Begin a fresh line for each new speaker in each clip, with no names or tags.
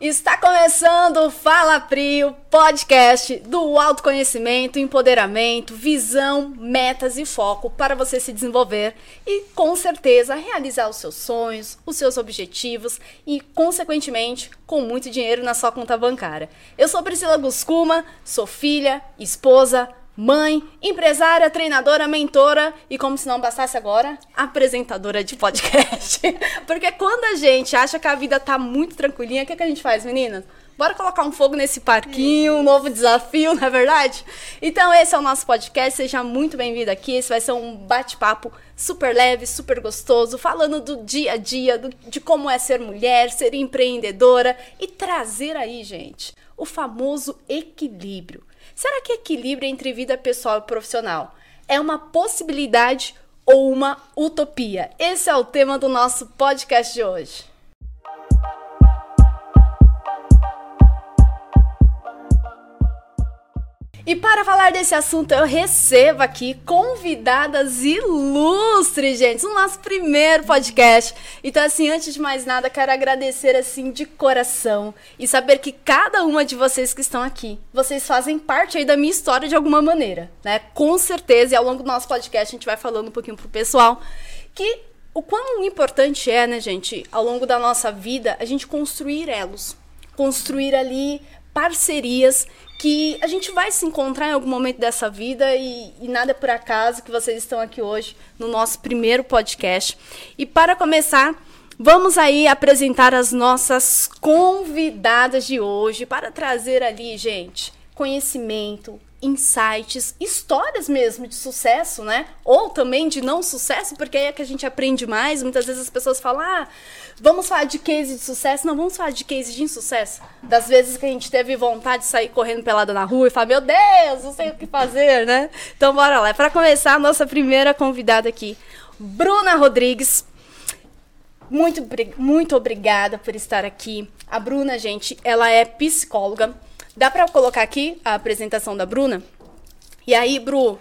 Está começando o Fala Pri, o podcast do autoconhecimento, empoderamento, visão, metas e foco para você se desenvolver e, com certeza, realizar os seus sonhos, os seus objetivos e, consequentemente, com muito dinheiro na sua conta bancária. Eu sou Priscila Guscuma, sou filha, esposa, mãe, empresária, treinadora, mentora e, como se não bastasse agora, apresentadora de podcast. Porque quando a gente acha que a vida tá muito tranquilinha, o que, que a gente faz, meninas? Bora colocar um fogo nesse parquinho, um novo desafio, não é verdade? Então, esse é o nosso podcast. Seja muito bem-vindo aqui. Esse vai ser um bate-papo super leve, super gostoso, falando do dia a dia, do, de como é ser mulher, ser empreendedora e trazer aí, gente, o famoso equilíbrio. Será que equilíbrio entre vida pessoal e profissional é uma possibilidade ou uma utopia? Esse é o tema do nosso podcast de hoje. E para falar desse assunto, eu recebo aqui convidadas ilustres, gente, no nosso primeiro podcast. Então, assim, antes de mais nada, quero agradecer, assim, de coração e saber que cada uma de vocês que estão aqui, vocês fazem parte aí da minha história de alguma maneira, né? Com certeza, e ao longo do nosso podcast a gente vai falando um pouquinho pro pessoal que o quão importante é, né, gente, ao longo da nossa vida, a gente construir elos, construir ali parcerias que a gente vai se encontrar em algum momento dessa vida e, e, nada é por acaso que vocês estão aqui hoje no nosso primeiro podcast. E para começar, vamos aí apresentar as nossas convidadas de hoje para trazer ali, gente, conhecimento, insights, histórias mesmo de sucesso, né? Ou também de não sucesso, porque aí é que a gente aprende mais. Muitas vezes as pessoas falam, ah, vamos falar de case de sucesso. Não, vamos falar de case de insucesso. Das vezes que a gente teve vontade de sair correndo pelada na rua e falar, meu Deus, não sei o que fazer, né? Então bora lá. Para começar, a nossa primeira convidada aqui, Bruna Rodrigues. Muito, muito obrigada por estar aqui. A Bruna, gente, ela é psicóloga Dá para colocar aqui a apresentação da Bruna? E aí, Bru,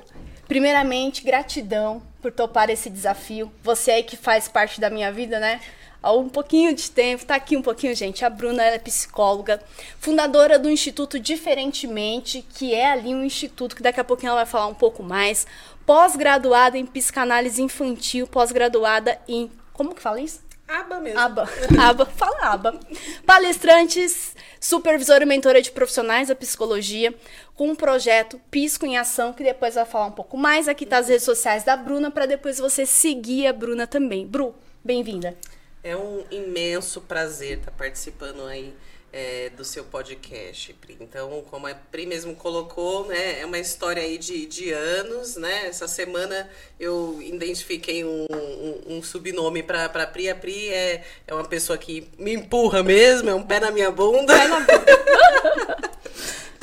primeiramente, gratidão por topar esse desafio. Você aí que faz parte da minha vida, né? Há um pouquinho de tempo, tá aqui um pouquinho, gente. A Bruna é psicóloga, fundadora do Instituto Diferentemente, que é ali um instituto que daqui a pouquinho ela vai falar um pouco mais. Pós-graduada em psicanálise infantil, pós-graduada em. Como que fala isso?
Aba mesmo.
Aba. Aba. Fala aba. Palestrantes, supervisora e mentora de profissionais da psicologia, com um projeto Pisco em Ação, que depois vai falar um pouco mais. Aqui tá as redes sociais da Bruna, para depois você seguir a Bruna também. Bru, bem-vinda.
É um imenso prazer estar tá participando aí é, do seu podcast, Pri. Então, como a Pri mesmo colocou, né, é uma história aí de, de anos, né? Essa semana eu identifiquei um, um, um subnome para a Pri. A Pri é, é uma pessoa que me empurra mesmo, é um pé na minha bunda. Pé na bunda.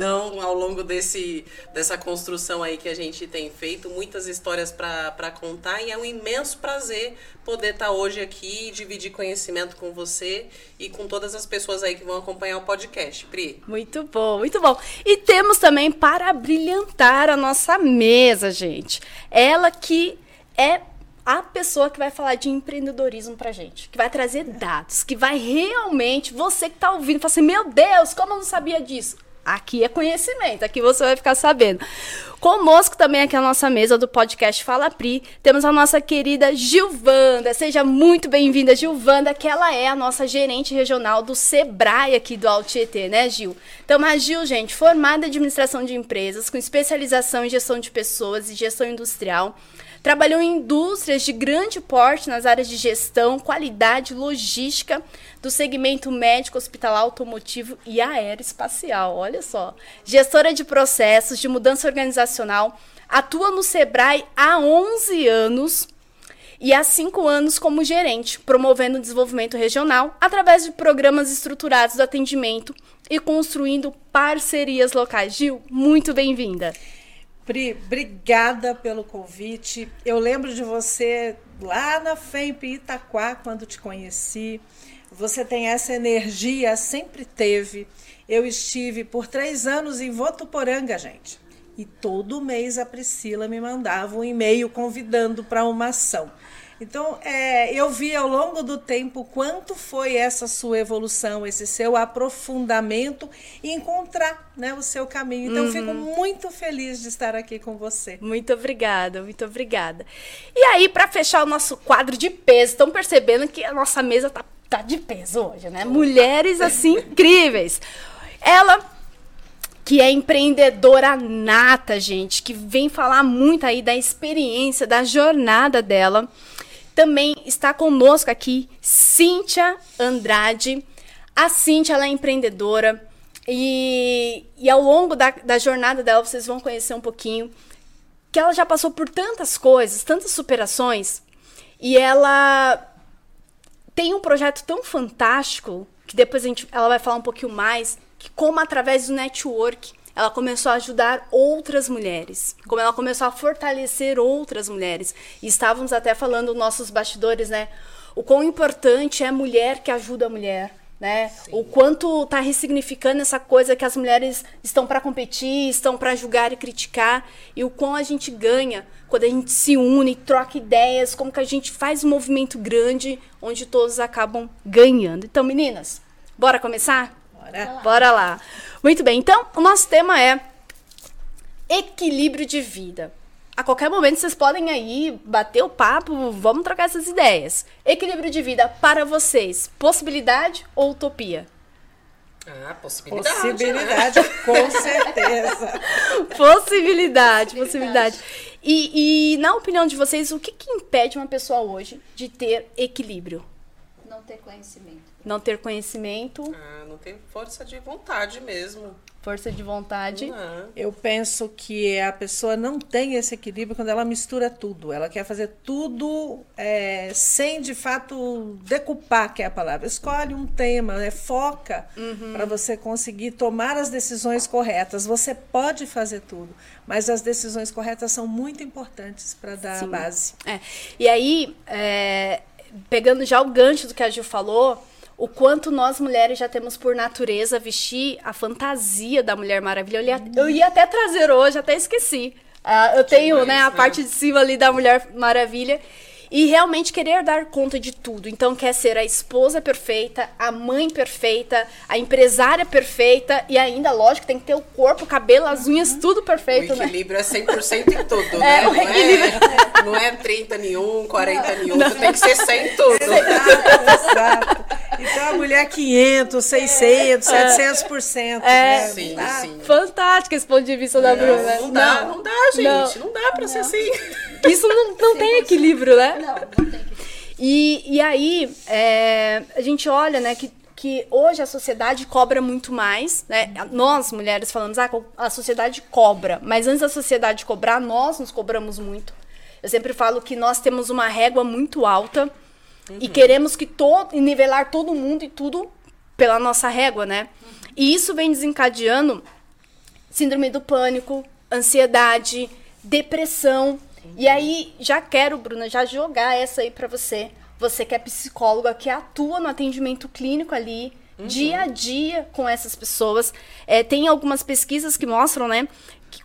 Então, ao longo desse, dessa construção aí que a gente tem feito, muitas histórias para contar e é um imenso prazer poder estar tá hoje aqui e dividir conhecimento com você e com todas as pessoas aí que vão acompanhar o podcast. Pri.
Muito bom, muito bom. E temos também para brilhantar a nossa mesa, gente. Ela que é a pessoa que vai falar de empreendedorismo pra gente, que vai trazer dados, que vai realmente, você que tá ouvindo, fala assim, meu Deus, como eu não sabia disso? Aqui é conhecimento, aqui você vai ficar sabendo. Conosco também aqui a nossa mesa do podcast Fala Pri, temos a nossa querida Gilvanda. Seja muito bem-vinda, Gilvanda, que ela é a nossa gerente regional do Sebrae aqui do Altietê, né, Gil? Então, a Gil, gente, formada em administração de empresas, com especialização em gestão de pessoas e gestão industrial. Trabalhou em indústrias de grande porte nas áreas de gestão, qualidade, logística do segmento médico, hospitalar, automotivo e aeroespacial. Olha só. Gestora de processos de mudança organizacional, atua no Sebrae há 11 anos e há cinco anos como gerente, promovendo o desenvolvimento regional através de programas estruturados do atendimento e construindo parcerias locais. Gil, muito bem-vinda.
Pri, obrigada pelo convite. Eu lembro de você lá na FEMP Itaquá, quando te conheci. Você tem essa energia, sempre teve. Eu estive por três anos em Votuporanga, gente. E todo mês a Priscila me mandava um e-mail convidando para uma ação. Então, é, eu vi ao longo do tempo quanto foi essa sua evolução, esse seu aprofundamento e encontrar né, o seu caminho. Então, uhum. fico muito feliz de estar aqui com você.
Muito obrigada, muito obrigada. E aí, para fechar o nosso quadro de peso, estão percebendo que a nossa mesa tá, tá de peso hoje, né? Mulheres assim incríveis. Ela que é empreendedora nata, gente, que vem falar muito aí da experiência, da jornada dela. Também está conosco aqui Cíntia Andrade. A Cíntia ela é empreendedora e, e ao longo da, da jornada dela vocês vão conhecer um pouquinho que ela já passou por tantas coisas, tantas superações e ela tem um projeto tão fantástico que depois a gente, ela vai falar um pouquinho mais que como através do network ela começou a ajudar outras mulheres, como ela começou a fortalecer outras mulheres. E estávamos até falando nossos bastidores, né? O quão importante é a mulher que ajuda a mulher, né? O quanto está ressignificando essa coisa que as mulheres estão para competir, estão para julgar e criticar, e o quão a gente ganha quando a gente se une, troca ideias, como que a gente faz um movimento grande onde todos acabam ganhando. Então, meninas, bora começar?
Bora.
Bora lá. Muito bem, então o nosso tema é equilíbrio de vida. A qualquer momento vocês podem aí bater o papo, vamos trocar essas ideias. Equilíbrio de vida para vocês, possibilidade ou utopia?
Ah, possibilidade.
Possibilidade, né? com certeza.
possibilidade, possibilidade. E, e, na opinião de vocês, o que, que impede uma pessoa hoje de ter equilíbrio?
Não ter conhecimento.
Não ter conhecimento.
Ah, não tem força de vontade mesmo.
Força de vontade.
Não.
Eu penso que a pessoa não tem esse equilíbrio quando ela mistura tudo. Ela quer fazer tudo é, sem, de fato, decupar, que é a palavra. Escolhe um tema, né? foca uhum. para você conseguir tomar as decisões corretas. Você pode fazer tudo, mas as decisões corretas são muito importantes para dar Sim. a base.
É. E aí, é, pegando já o gancho do que a Gil falou, o quanto nós mulheres já temos por natureza vestir a fantasia da Mulher Maravilha. Eu ia, eu ia até trazer hoje, até esqueci. Uh, eu tenho Demais, né, a né? parte de cima ali da Mulher Maravilha e realmente querer dar conta de tudo. Então, quer ser a esposa perfeita, a mãe perfeita, a empresária perfeita e ainda, lógico, tem que ter o corpo, o cabelo, as unhas, uhum. tudo perfeito,
o
né?
equilíbrio é 100% em tudo, é, né? Não é, não é 30 em um, 40 em outro, tem que ser 100 em tudo.
Exato. Então, a mulher 500, 600, é. 700%. É.
Né? Sim, ah, sim. Fantástico esse ponto de vista da Bruna.
Não dá, não, não dá, gente. Não, não dá pra não. ser assim.
Isso não, não tem equilíbrio, né?
Não, não tem equilíbrio.
E, e aí, é, a gente olha, né, que, que hoje a sociedade cobra muito mais, né? Nós, mulheres, falamos, ah, a sociedade cobra. Mas antes da sociedade cobrar, nós nos cobramos muito. Eu sempre falo que nós temos uma régua muito alta uhum. e queremos que todo, nivelar todo mundo e tudo pela nossa régua, né? Uhum. E isso vem desencadeando síndrome do pânico, ansiedade, depressão, e aí, já quero, Bruna, já jogar essa aí para você. Você que é psicóloga, que atua no atendimento clínico ali, uhum. dia a dia com essas pessoas. É, tem algumas pesquisas que mostram, né?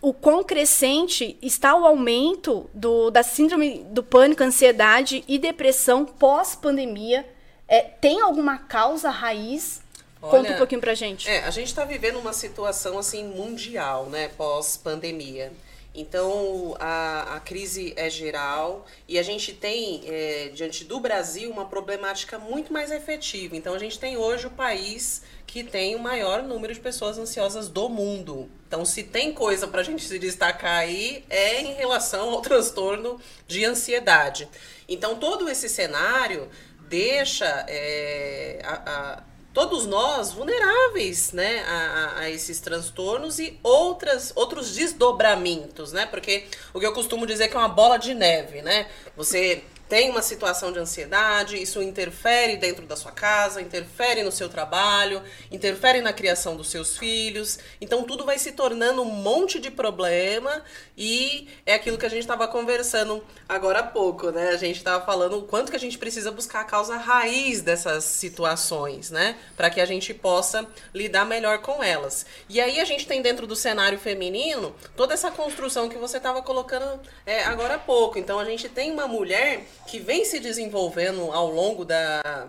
O quão crescente está o aumento do, da síndrome do pânico, ansiedade e depressão pós-pandemia. É, tem alguma causa raiz Olha, Conta um pouquinho pra gente.
É, a gente está vivendo uma situação assim mundial, né, pós pandemia. Então, a, a crise é geral e a gente tem, é, diante do Brasil, uma problemática muito mais efetiva. Então, a gente tem hoje o país que tem o maior número de pessoas ansiosas do mundo. Então, se tem coisa para a gente se destacar aí, é em relação ao transtorno de ansiedade. Então, todo esse cenário deixa é, a, a todos nós vulneráveis né, a, a, esses transtornos e outras, outros desdobramentos, né? Porque o que eu costumo dizer é que é uma bola de neve, né? Você tem uma situação de ansiedade, isso interfere dentro da sua casa, interfere no seu trabalho, interfere na criação dos seus filhos. Então tudo vai se tornando um monte de problema e é aquilo que a gente estava conversando agora há pouco, né? A gente estava falando o quanto que a gente precisa buscar a causa raiz dessas situações, né? Para que a gente possa lidar melhor com elas. E aí a gente tem dentro do cenário feminino toda essa construção que você estava colocando é, agora há pouco. Então a gente tem uma mulher que vem se desenvolvendo ao longo da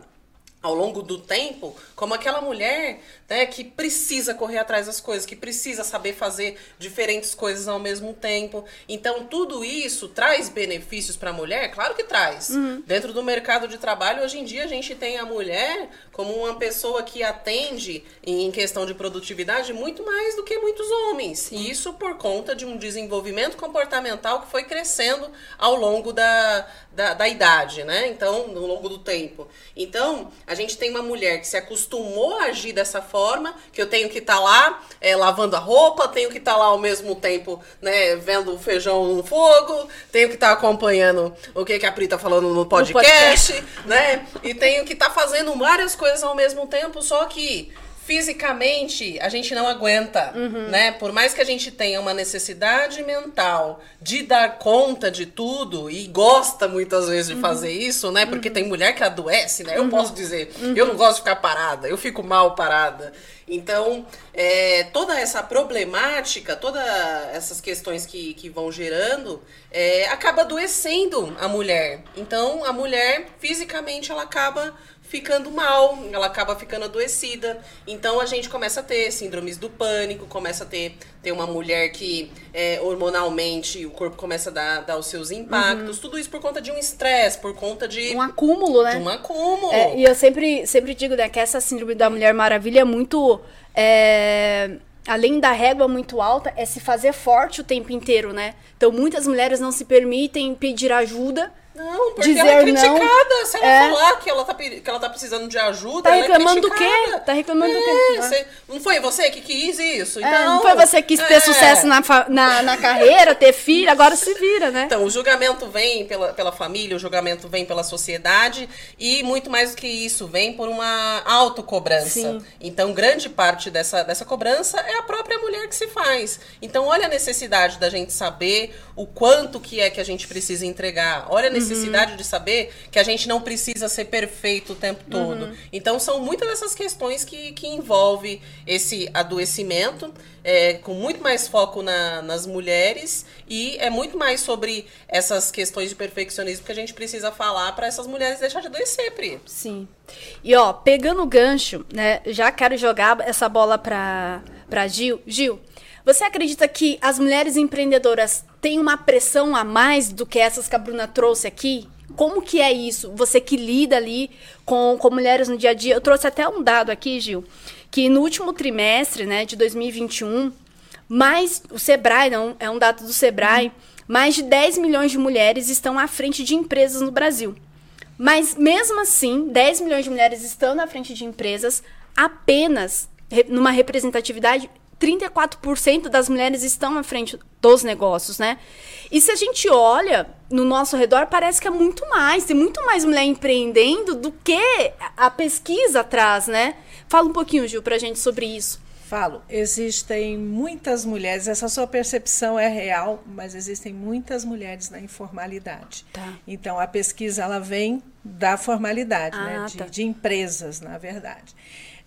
ao longo do tempo, como aquela mulher né, que precisa correr atrás das coisas, que precisa saber fazer diferentes coisas ao mesmo tempo. Então, tudo isso traz benefícios para a mulher? Claro que traz. Uhum. Dentro do mercado de trabalho, hoje em dia, a gente tem a mulher como uma pessoa que atende em questão de produtividade muito mais do que muitos homens. E isso por conta de um desenvolvimento comportamental que foi crescendo ao longo da, da, da idade, né? Então, ao longo do tempo. Então, a gente tem uma mulher que se acostumou a agir dessa forma, que eu tenho que estar tá lá é, lavando a roupa, tenho que estar tá lá ao mesmo tempo, né, vendo o feijão no fogo, tenho que estar tá acompanhando o que, que a Pri tá falando no podcast, no podcast. né? E tenho que estar tá fazendo várias coisas ao mesmo tempo, só que fisicamente a gente não aguenta, uhum. né? Por mais que a gente tenha uma necessidade mental de dar conta de tudo e gosta muitas vezes de uhum. fazer isso, né? Porque uhum. tem mulher que adoece, né? Eu uhum. posso dizer, eu não gosto de ficar parada, eu fico mal parada. Então, é, toda essa problemática, todas essas questões que, que vão gerando, é, acaba adoecendo a mulher. Então, a mulher, fisicamente, ela acaba ficando mal, ela acaba ficando adoecida. Então a gente começa a ter síndromes do pânico, começa a ter, ter uma mulher que é, hormonalmente o corpo começa a dar, dar os seus impactos. Uhum. Tudo isso por conta de um estresse, por conta de.
Um acúmulo, né?
De um acúmulo.
É, e eu sempre, sempre digo né, que essa síndrome da Mulher Maravilha é muito. É, além da régua muito alta, é se fazer forte o tempo inteiro, né? Então muitas mulheres não se permitem pedir ajuda
não, porque dizer ela é criticada. Não, Se ela é... falar que ela, tá, que ela tá precisando de ajuda,
tá
é
reclamando é do quê? Tá reclamando é, do quê?
Você, não foi você que quis isso?
É,
então,
não foi você que quis ter é. sucesso na, na, na, carreira, ter filho, agora se vira, né?
Então, o julgamento vem pela, pela família, o julgamento vem pela sociedade e muito mais do que isso, vem por uma autocobrança. Sim. Então, grande parte dessa, dessa cobrança é a própria mulher que se faz. Então, olha a necessidade da gente saber o quanto que é que a gente precisa entregar. Olha a necessidade necessidade uhum. de saber que a gente não precisa ser perfeito o tempo todo. Uhum. Então, são muitas dessas questões que, que envolve esse adoecimento, é, com muito mais foco na, nas mulheres, e é muito mais sobre essas questões de perfeccionismo que a gente precisa falar para essas mulheres deixar de adoecer, Pri.
Sim. E ó, pegando o gancho, né, já quero jogar essa bola para para Gil. Gil, você acredita que as mulheres empreendedoras têm uma pressão a mais do que essas que a Bruna trouxe aqui? Como que é isso? Você que lida ali com, com mulheres no dia a dia. Eu trouxe até um dado aqui, Gil, que no último trimestre né, de 2021, mais o Sebrae, não, é um dado do Sebrae, mais de 10 milhões de mulheres estão à frente de empresas no Brasil. Mas mesmo assim, 10 milhões de mulheres estão na frente de empresas, apenas numa representatividade 34% das mulheres estão à frente dos negócios, né? E se a gente olha no nosso redor, parece que é muito mais. Tem muito mais mulher empreendendo do que a pesquisa traz, né? Fala um pouquinho, Gil, pra gente sobre isso.
Falo, existem muitas mulheres, essa sua percepção é real, mas existem muitas mulheres na informalidade. Tá. Então a pesquisa ela vem da formalidade, né? ah, né? de, tá. de empresas, na verdade.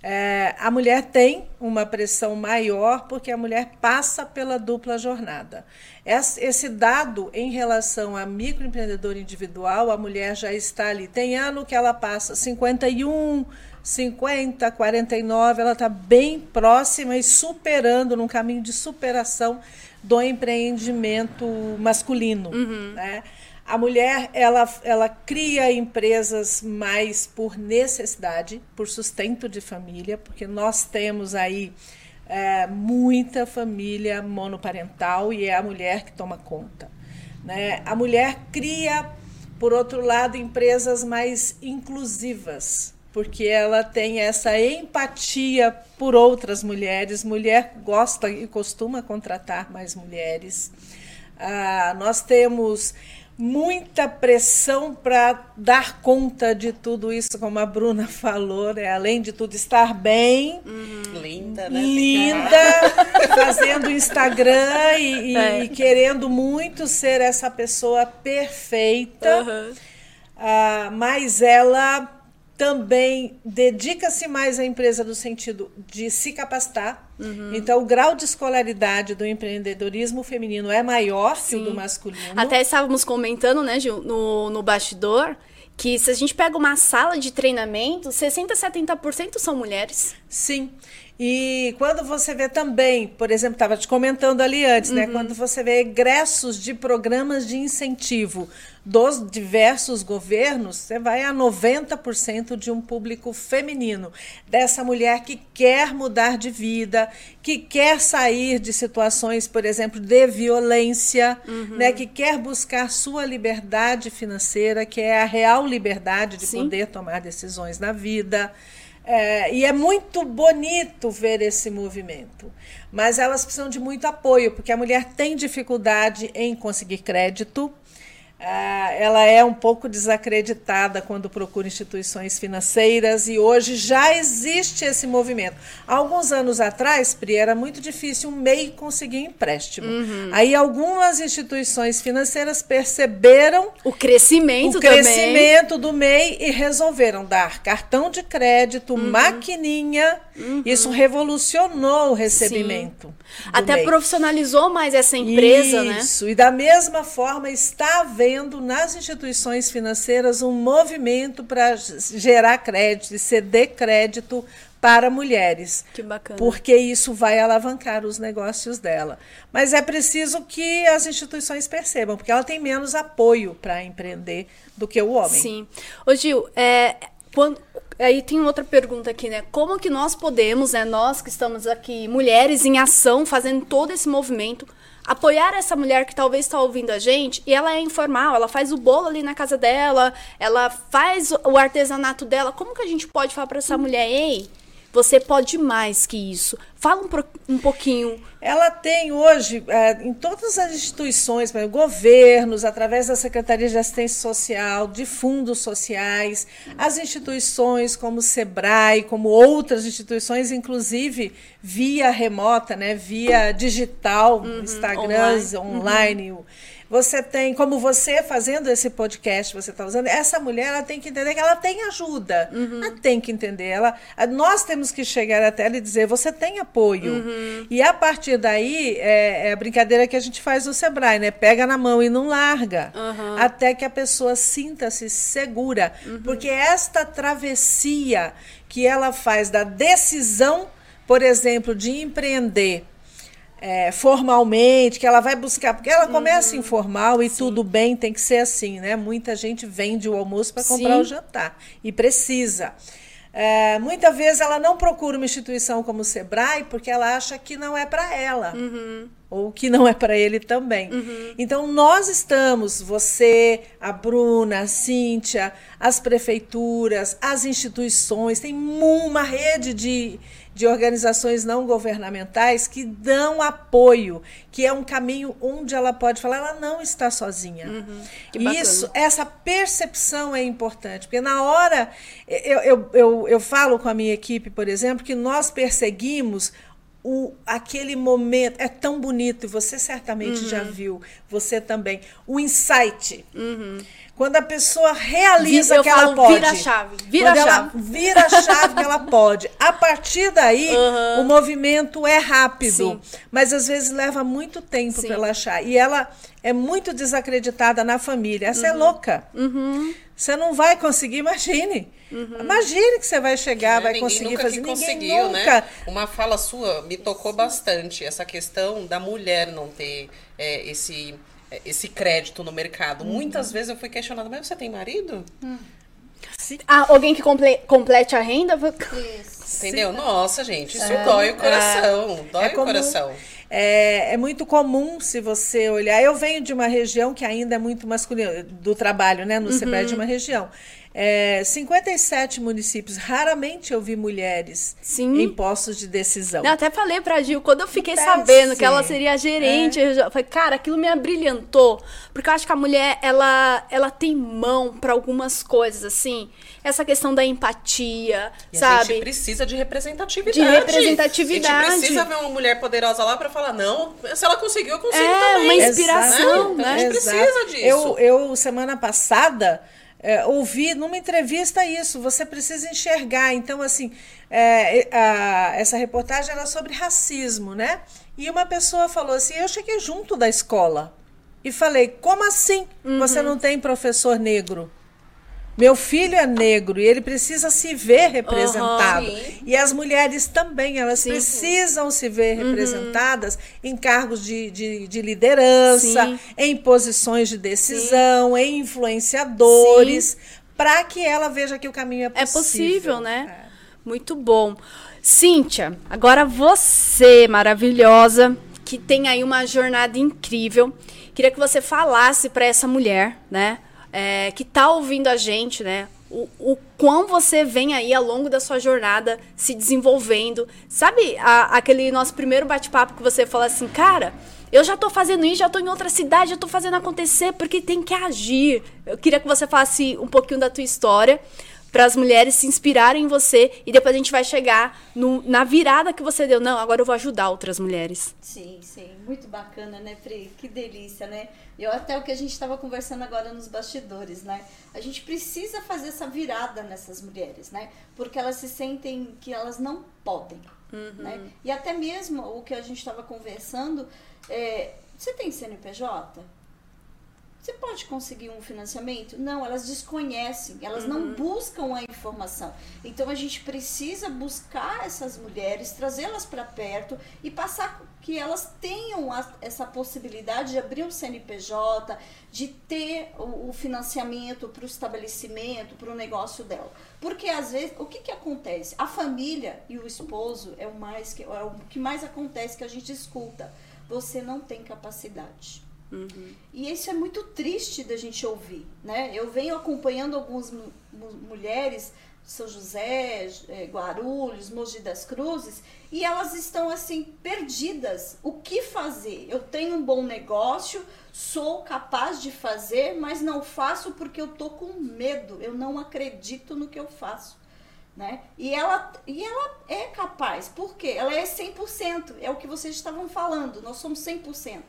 É, a mulher tem uma pressão maior porque a mulher passa pela dupla jornada. Esse dado em relação a microempreendedor individual, a mulher já está ali. Tem ano que ela passa 51, 50, 49, ela está bem próxima e superando, num caminho de superação do empreendimento masculino. Uhum. Né? A mulher ela, ela cria empresas mais por necessidade, por sustento de família, porque nós temos aí é, muita família monoparental e é a mulher que toma conta. Né? A mulher cria, por outro lado, empresas mais inclusivas, porque ela tem essa empatia por outras mulheres. Mulher gosta e costuma contratar mais mulheres. Ah, nós temos muita pressão para dar conta de tudo isso, como a Bruna falou, né? além de tudo estar bem,
uhum. linda, né?
linda, fazendo Instagram e, é. e, querendo muito ser essa pessoa perfeita, uhum. uh, mas ela também dedica-se mais à empresa no sentido de se capacitar. Uhum. Então, o grau de escolaridade do empreendedorismo feminino é maior Sim. que o do masculino.
Até estávamos comentando, né, Gil, no, no bastidor, que se a gente pega uma sala de treinamento, 60%, 70% são mulheres.
Sim. E quando você vê também, por exemplo, estava te comentando ali antes, né, uhum. né? Quando você vê egressos de programas de incentivo dos diversos governos, você vai a 90% de um público feminino, dessa mulher que quer mudar de vida, que quer sair de situações, por exemplo, de violência, uhum. né, que quer buscar sua liberdade financeira, que é a real liberdade de Sim. poder tomar decisões na vida. É, e é muito bonito ver esse movimento. Mas elas precisam de muito apoio, porque a mulher tem dificuldade em conseguir crédito, ela é um pouco desacreditada quando procura instituições financeiras e hoje já existe esse movimento. Alguns anos atrás, Pri, era muito difícil um MEI conseguir empréstimo. Uhum. Aí algumas instituições financeiras perceberam
o crescimento,
o crescimento do MEI e resolveram dar cartão de crédito, uhum. maquininha. Uhum. Isso revolucionou o recebimento.
Até MEI. profissionalizou mais essa empresa,
Isso.
né?
Isso. E da mesma forma está havendo nas instituições financeiras um movimento para gerar crédito e ceder crédito para mulheres.
Que bacana.
Porque isso vai alavancar os negócios dela. Mas é preciso que as instituições percebam, porque ela tem menos apoio para empreender do que o homem.
Sim. Ô Gil, é, quando, aí tem outra pergunta aqui, né? Como que nós podemos, né, nós que estamos aqui, mulheres em ação, fazendo todo esse movimento, apoiar essa mulher que talvez está ouvindo a gente e ela é informal, ela faz o bolo ali na casa dela, ela faz o artesanato dela. Como que a gente pode falar para essa mulher, ei, você pode mais que isso. Fala um, um pouquinho.
Ela tem hoje, é, em todas as instituições, governos, através da Secretaria de Assistência Social, de fundos sociais, as instituições como o SEBRAE, como outras instituições, inclusive via remota, né, via digital, uhum, Instagram, online. online uhum. Você tem, como você fazendo esse podcast, você está usando, essa mulher ela tem que entender que ela tem ajuda. Uhum. Ela tem que entender. Ela, nós temos que chegar até ela e dizer: você tem apoio. Uhum. E a partir daí, é, é, a brincadeira que a gente faz no Sebrae, né? Pega na mão e não larga. Uhum. Até que a pessoa sinta-se segura. Uhum. Porque esta travessia que ela faz da decisão, por exemplo, de empreender é, formalmente, que ela vai buscar, porque ela começa uhum. informal e Sim. tudo bem, tem que ser assim, né? Muita gente vende o almoço para comprar Sim. o jantar e precisa. É, muitas vezes ela não procura uma instituição como o Sebrae porque ela acha que não é para ela. Uhum. Ou que não é para ele também. Uhum. Então, nós estamos, você, a Bruna, a Cíntia, as prefeituras, as instituições, tem uma rede de, de organizações não governamentais que dão apoio, que é um caminho onde ela pode falar, ela não está sozinha. Uhum, Isso, essa percepção é importante, porque na hora eu, eu, eu, eu falo com a minha equipe, por exemplo, que nós perseguimos o, aquele momento é tão bonito, e você certamente uhum. já viu, você também, o insight. Uhum. Quando a pessoa realiza
eu
que ela pode.
Vira a chave. Vira
a
chave.
Vira a chave que ela pode. A partir daí, uhum. o movimento é rápido. Sim. Mas às vezes leva muito tempo para ela achar. E ela é muito desacreditada na família. Essa é uhum. louca. Uhum. Você não vai conseguir, imagine. Uhum. Imagine que você vai chegar, é, vai conseguir fazer.
ninguém conseguiu, né? nunca. né? Uma fala sua me tocou bastante. Essa questão da mulher não ter é, esse esse crédito no mercado. Uhum. Muitas vezes eu fui questionada, mas você tem marido? Hum.
Ah, alguém que comple complete a renda?
Isso. Entendeu? Sim. Nossa, gente, isso é, dói o coração. É, dói é o coração.
É, é, muito comum se você olhar. Eu venho de uma região que ainda é muito masculina, do trabalho, né? No uhum. CEBRE de uma região. É, 57 municípios, raramente eu vi mulheres Sim. em postos de decisão.
Eu até falei pra Gil, quando eu fiquei sabendo que ela seria gerente, é. eu falei, cara, aquilo me abrilhantou. Porque eu acho que a mulher, ela, ela tem mão para algumas coisas, assim. Essa questão da empatia, e sabe? A
gente precisa de representatividade.
De representatividade.
A gente precisa ver uma mulher poderosa lá para falar, não, se ela conseguiu, eu consigo
é,
também.
uma inspiração,
né?
né?
A gente precisa disso.
Eu, eu semana passada é, ouvir numa entrevista isso, você precisa enxergar. Então, assim, é, a, essa reportagem era sobre racismo, né? E uma pessoa falou assim: eu cheguei junto da escola e falei, como assim você não tem professor negro? Meu filho é negro e ele precisa se ver representado.
sim.
e as mulheres também, elas
Sim.
precisam se ver representadas em cargos de, de, de liderança,
Sim.
em posições de decisão, em influenciadores, para que ela veja que o caminho é
É
possível.
possível, né? Muito bom. Cíntia, agora você, maravilhosa, que tem aí uma jornada incrível. Queria que você falasse para essa mulher, né? É, que tá ouvindo a gente, né? O, o quão você vem aí ao longo da sua jornada se desenvolvendo. Sabe a- aquele nosso primeiro bate-papo que você fala assim, cara, eu já tô fazendo isso, já tô em outra cidade, já tô fazendo acontecer, porque tem que agir. Eu queria que você falasse um pouquinho da tua história para as mulheres se inspirarem em você e depois a gente vai chegar no- na virada que você deu. Não, agora eu vou ajudar outras mulheres.
Sim, sim, muito bacana, né, Pri? Que delícia, né? E até o que a gente estava conversando agora nos bastidores, né? A gente precisa fazer essa virada nessas mulheres, né? Porque elas se sentem que elas não podem, né? E até mesmo o que a gente estava conversando, é, você tem CNPJ? Você pode conseguir um financiamento? Não, elas desconhecem, elas não buscam a informação. Então a gente precisa buscar essas mulheres, trazê-las para perto e passar que elas tenham a- essa possibilidade de abrir um CNPJ, de ter o, o financiamento para o estabelecimento, para o negócio dela. Porque às vezes, o que, que acontece? A família e o esposo é o, mais que, é o que mais acontece que a gente escuta. Você não tem capacidade. E isso é muito triste da gente ouvir, né? Eu venho acompanhando algumas mu- mu- mulheres, São José, eh, Guarulhos, Mogi das Cruzes, e elas estão assim perdidas. O que fazer? Eu tenho um bom negócio, sou capaz de fazer, mas não faço porque eu tô com medo. Eu não acredito no que eu faço. Né? E, ela, e ela é capaz, por quê? Ela é 100%, é o que vocês estavam falando, nós somos 100%.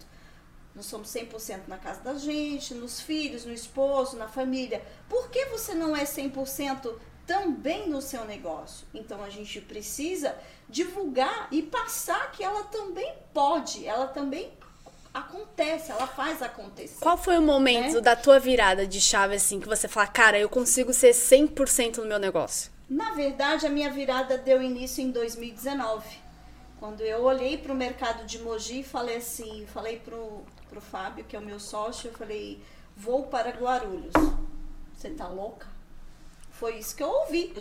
Nós somos 100% na casa da gente, nos filhos, no esposo, na família. Por que você não é 100% também no seu negócio? Então a gente precisa divulgar e passar que ela também pode, ela também acontece, ela faz acontecer.
Qual foi o momento
Né?
da tua virada de chave assim que você fala, cara, eu consigo ser 100% no meu negócio?
Na verdade, a minha virada deu início em 2019. Quando eu olhei para o mercado de Mogi e falei assim, falei pro, pro Fábio, que é o meu sócio, eu falei, vou para Guarulhos. Você tá louca? Foi isso que eu ouvi.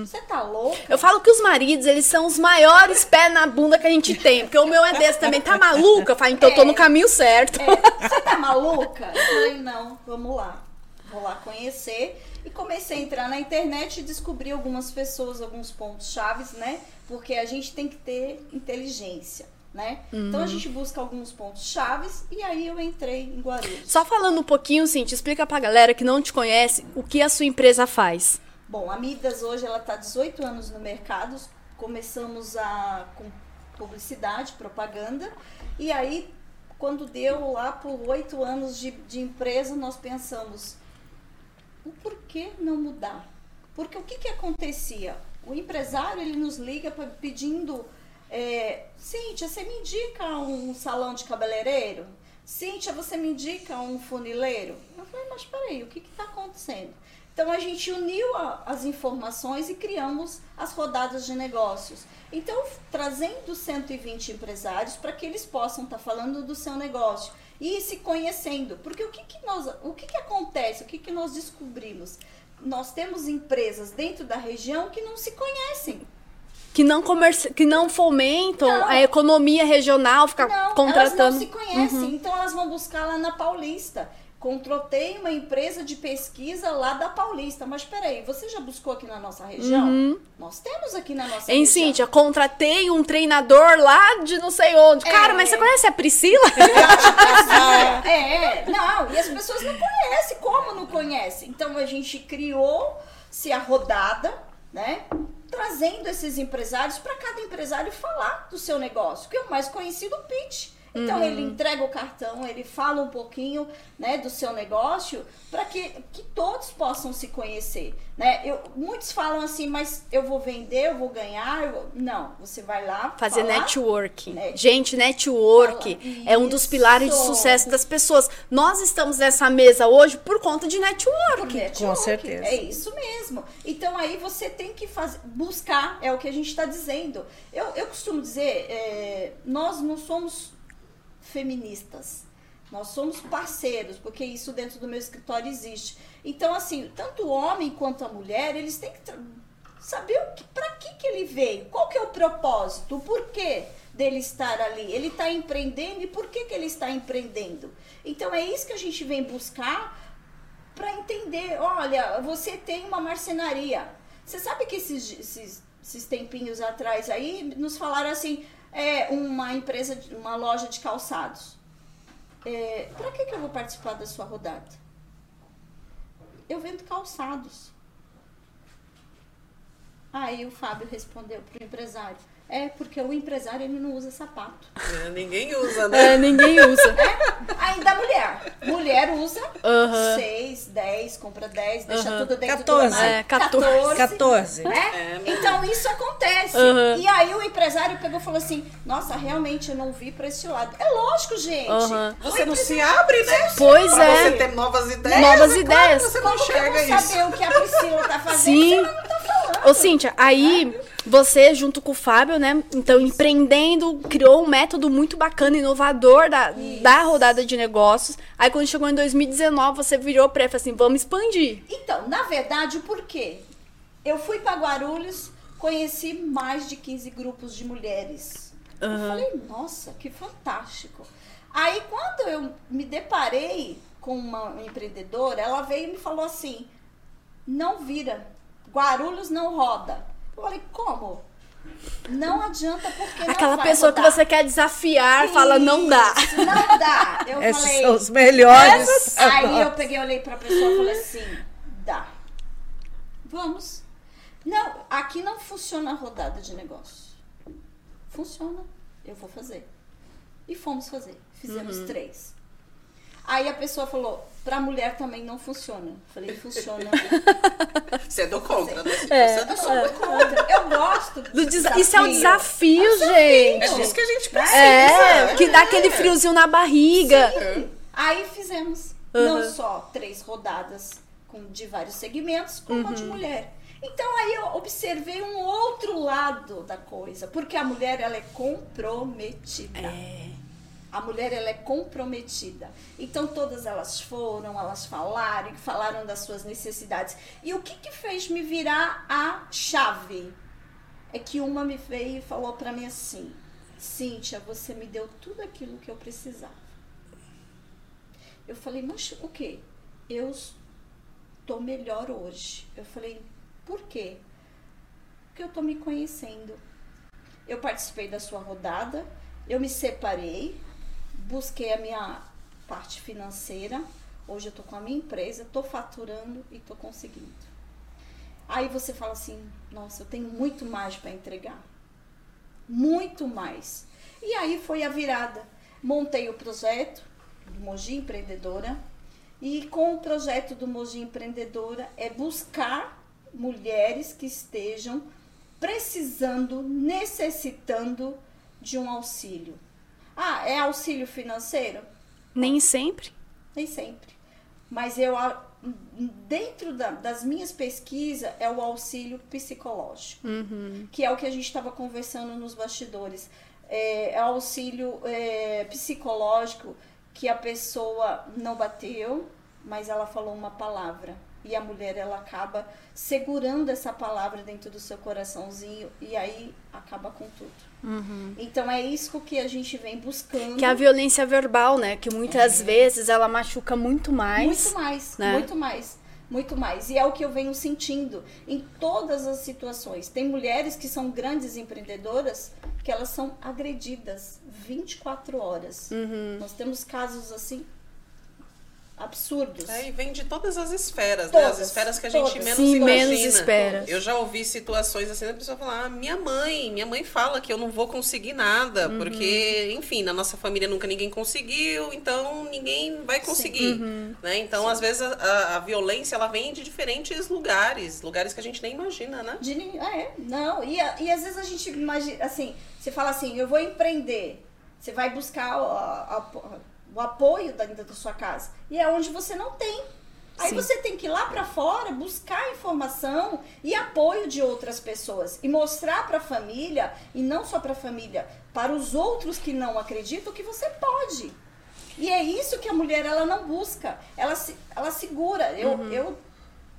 Você tá louca?
Eu falo que os maridos, eles são os maiores pés na bunda que a gente tem. Porque o meu é desse também. Tá maluca? Eu falo, então eu tô no caminho certo.
É, você tá maluca? Eu falei, não, vamos lá. Vou lá conhecer. E comecei a entrar na internet e descobri algumas pessoas, alguns pontos chaves, né? Porque a gente tem que ter inteligência, né? Então a gente busca alguns pontos chaves e aí eu entrei em Guarulhos.
Só falando um pouquinho, Cintia, explica pra galera que não te conhece o que a sua empresa faz.
Bom, a Midas hoje ela está 18 anos no mercado. Começamos a com publicidade, propaganda. E aí, quando deu lá por oito anos de, de empresa, nós pensamos, o porquê não mudar? Porque o que, que acontecia? O empresário ele nos liga pedindo, é, Cíntia, você me indica um salão de cabeleireiro? Cíntia, você me indica um funileiro? Eu falei, mas peraí, o que está acontecendo? Então a gente uniu a- as informações e criamos as rodadas de negócios. Então, trazendo 120 empresários para que eles possam estar falando do seu negócio e se conhecendo. Porque o que, que nós, o que, que acontece? O que, que nós descobrimos? Nós temos empresas dentro da região que não se conhecem.
Que não, comerci... que não fomentam
Não.
a economia regional, ficar
Não,
contratando.
elas não se conhecem, então elas vão buscar lá na Paulista. Contratei uma empresa de pesquisa lá da Paulista. Mas peraí, você já buscou aqui na nossa região? Nós temos aqui na nossa
Hein,
região.
Cíntia, contratei um treinador lá de não sei onde. Cara,
É.
mas você conhece a Priscila?
É, não, e as pessoas não conhecem, como não conhecem? Então a gente criou-se a rodada, né? Trazendo esses empresários para cada empresário falar do seu negócio, que é o mais conhecido pitch. Então
Uhum.
ele entrega o cartão, ele fala um pouquinho, né, do seu negócio, para que, que todos possam se conhecer, né? Eu, muitos falam assim, mas eu vou vender, eu vou ganhar, eu vou... não, você vai lá
Fazer
falar,
network.
Net-
Gente, network
Fala-
é um dos pilares de sucesso das pessoas. Nós estamos nessa mesa hoje por conta de network.
Com certeza.
É isso mesmo. Então aí você tem que fazer, buscar, é o que a gente está dizendo. Eu, eu costumo dizer, é, nós não somos feministas. Nós somos parceiros, porque isso dentro do meu escritório existe. Então, assim, tanto o homem quanto a mulher, eles têm que saber para que, que ele veio, qual que é o propósito, o porquê dele estar ali. Ele está empreendendo e por que, que ele está empreendendo? Então, é isso que a gente vem buscar para entender. Olha, você tem uma marcenaria. Você sabe que esses, esses, esses tempinhos atrás aí nos falaram assim, é uma empresa, uma loja de calçados. É, para que, que eu vou participar da sua rodada? Eu vendo calçados. Aí o Fábio respondeu pro empresário. É porque o empresário ele não usa sapato.
É, Ninguém usa, né?
É, ninguém usa.
Ainda a mulher. Mulher usa
Aham.
6, 10, compra 10, deixa
Aham.
tudo dentro
14.
do armário.
É, 14.
14.
Né?
É,
então isso acontece.
Aham.
E aí o empresário pegou e falou assim: Nossa, realmente eu não vi pra esse lado. É lógico, gente.
Você não se abre, né?
Pois
pra
é.
você ter novas ideias.
Novas
é
ideias.
Claro você não
Como que eu
enxerga
vou
isso.
saber o que a Priscila tá fazendo
Sim.
ela não tá?
Ô, Cíntia, aí você, junto com o Fábio, né? Então, empreendendo, criou um método muito bacana, inovador da, da rodada de negócios. Aí, quando chegou em 2019, você virou e falou assim: vamos expandir.
Então, na verdade, o porquê? Eu fui para Guarulhos, conheci mais de 15 grupos de mulheres. Eu falei, nossa, que fantástico. Aí, quando eu me deparei com uma empreendedora, ela veio e me falou assim: não vira, Guarulhos não roda. Eu falei, como? Não adianta porque não
Aquela pessoa que
rodar.
você quer desafiar fala: não dá.
Não dá. Eu
Esses
falei,
são os melhores.
Aí eu peguei, olhei pra pessoa e falei assim: dá. Vamos. Não, aqui não funciona a rodada de negócio. Funciona. Eu vou fazer. E fomos fazer. Fizemos três. Aí a pessoa falou: pra mulher também não funciona. Falei: funciona.
Você é do contra, né?
É.
Você é do contra.
do contra. Eu gosto
Do
do
desa- Isso é um desafio, gente.
É disso que a gente precisa.
É, que dá aquele friozinho na barriga.
Aí fizemos não só três rodadas com, de vários segmentos, como a de mulher. Então aí eu observei um outro lado da coisa, porque a mulher ela é comprometida. A mulher ela é comprometida. Então todas elas foram, elas falaram, falaram das suas necessidades. E o que que fez me virar a chave? É que uma me veio e falou para mim assim: "Cíntia, você me deu tudo aquilo que eu precisava". Eu falei, mas o quê? Eu estou melhor hoje. Eu falei, por quê? Porque eu estou me conhecendo. Eu participei da sua rodada, eu me separei, busquei a minha parte financeira. Hoje eu estou com a minha empresa, estou faturando e estou conseguindo. Aí você fala assim, nossa, eu tenho muito mais para entregar. Muito mais. E aí foi a virada. Montei o projeto do Mogi Empreendedora. E com o projeto do Mogi Empreendedora é buscar mulheres que estejam precisando, necessitando de um auxílio. Ah, é auxílio financeiro?
Nem sempre.
Nem sempre. Mas eu, dentro da- das minhas pesquisas, é o auxílio psicológico, que é o que a gente estava conversando nos bastidores. É, é auxílio é, psicológico que a pessoa não bateu, mas ela falou uma palavra. E a mulher, ela acaba segurando essa palavra dentro do seu coraçãozinho e aí acaba com tudo. Então é isso que a gente vem buscando.
Que é a violência verbal, né? Que muitas vezes ela machuca muito mais.
Muito mais,
né?
muito mais, muito mais. E é o que eu venho sentindo em todas as situações. Tem mulheres que são grandes empreendedoras que elas são agredidas 24 horas.
Uhum.
Nós temos casos assim absurdos.
É, e vem de todas as esferas, né? As
Todas,
esferas que a gente
todas.
menos
Sim,
imagina.
menos espera.
Eu já ouvi situações assim da pessoa falar: ah, minha mãe, minha mãe fala que eu não vou conseguir nada,
Uhum.
porque, enfim, na nossa família nunca ninguém conseguiu, então ninguém vai conseguir.
Uhum.
Né? Então, às vezes, a, a- violência ela vem de diferentes lugares, lugares que a gente nem imagina, né?
De, ah, é, não. E, e às vezes a gente imagina, assim, você fala assim, eu vou empreender. Você vai buscar a- a- o apoio da, da sua casa. E é onde você não tem. Aí
Sim.
você tem que ir lá pra fora buscar informação e apoio de outras pessoas e mostrar pra família e não só pra família, para os outros que não acreditam que você pode. E é isso que a mulher ela não busca. Ela se, ela segura. Eu, eu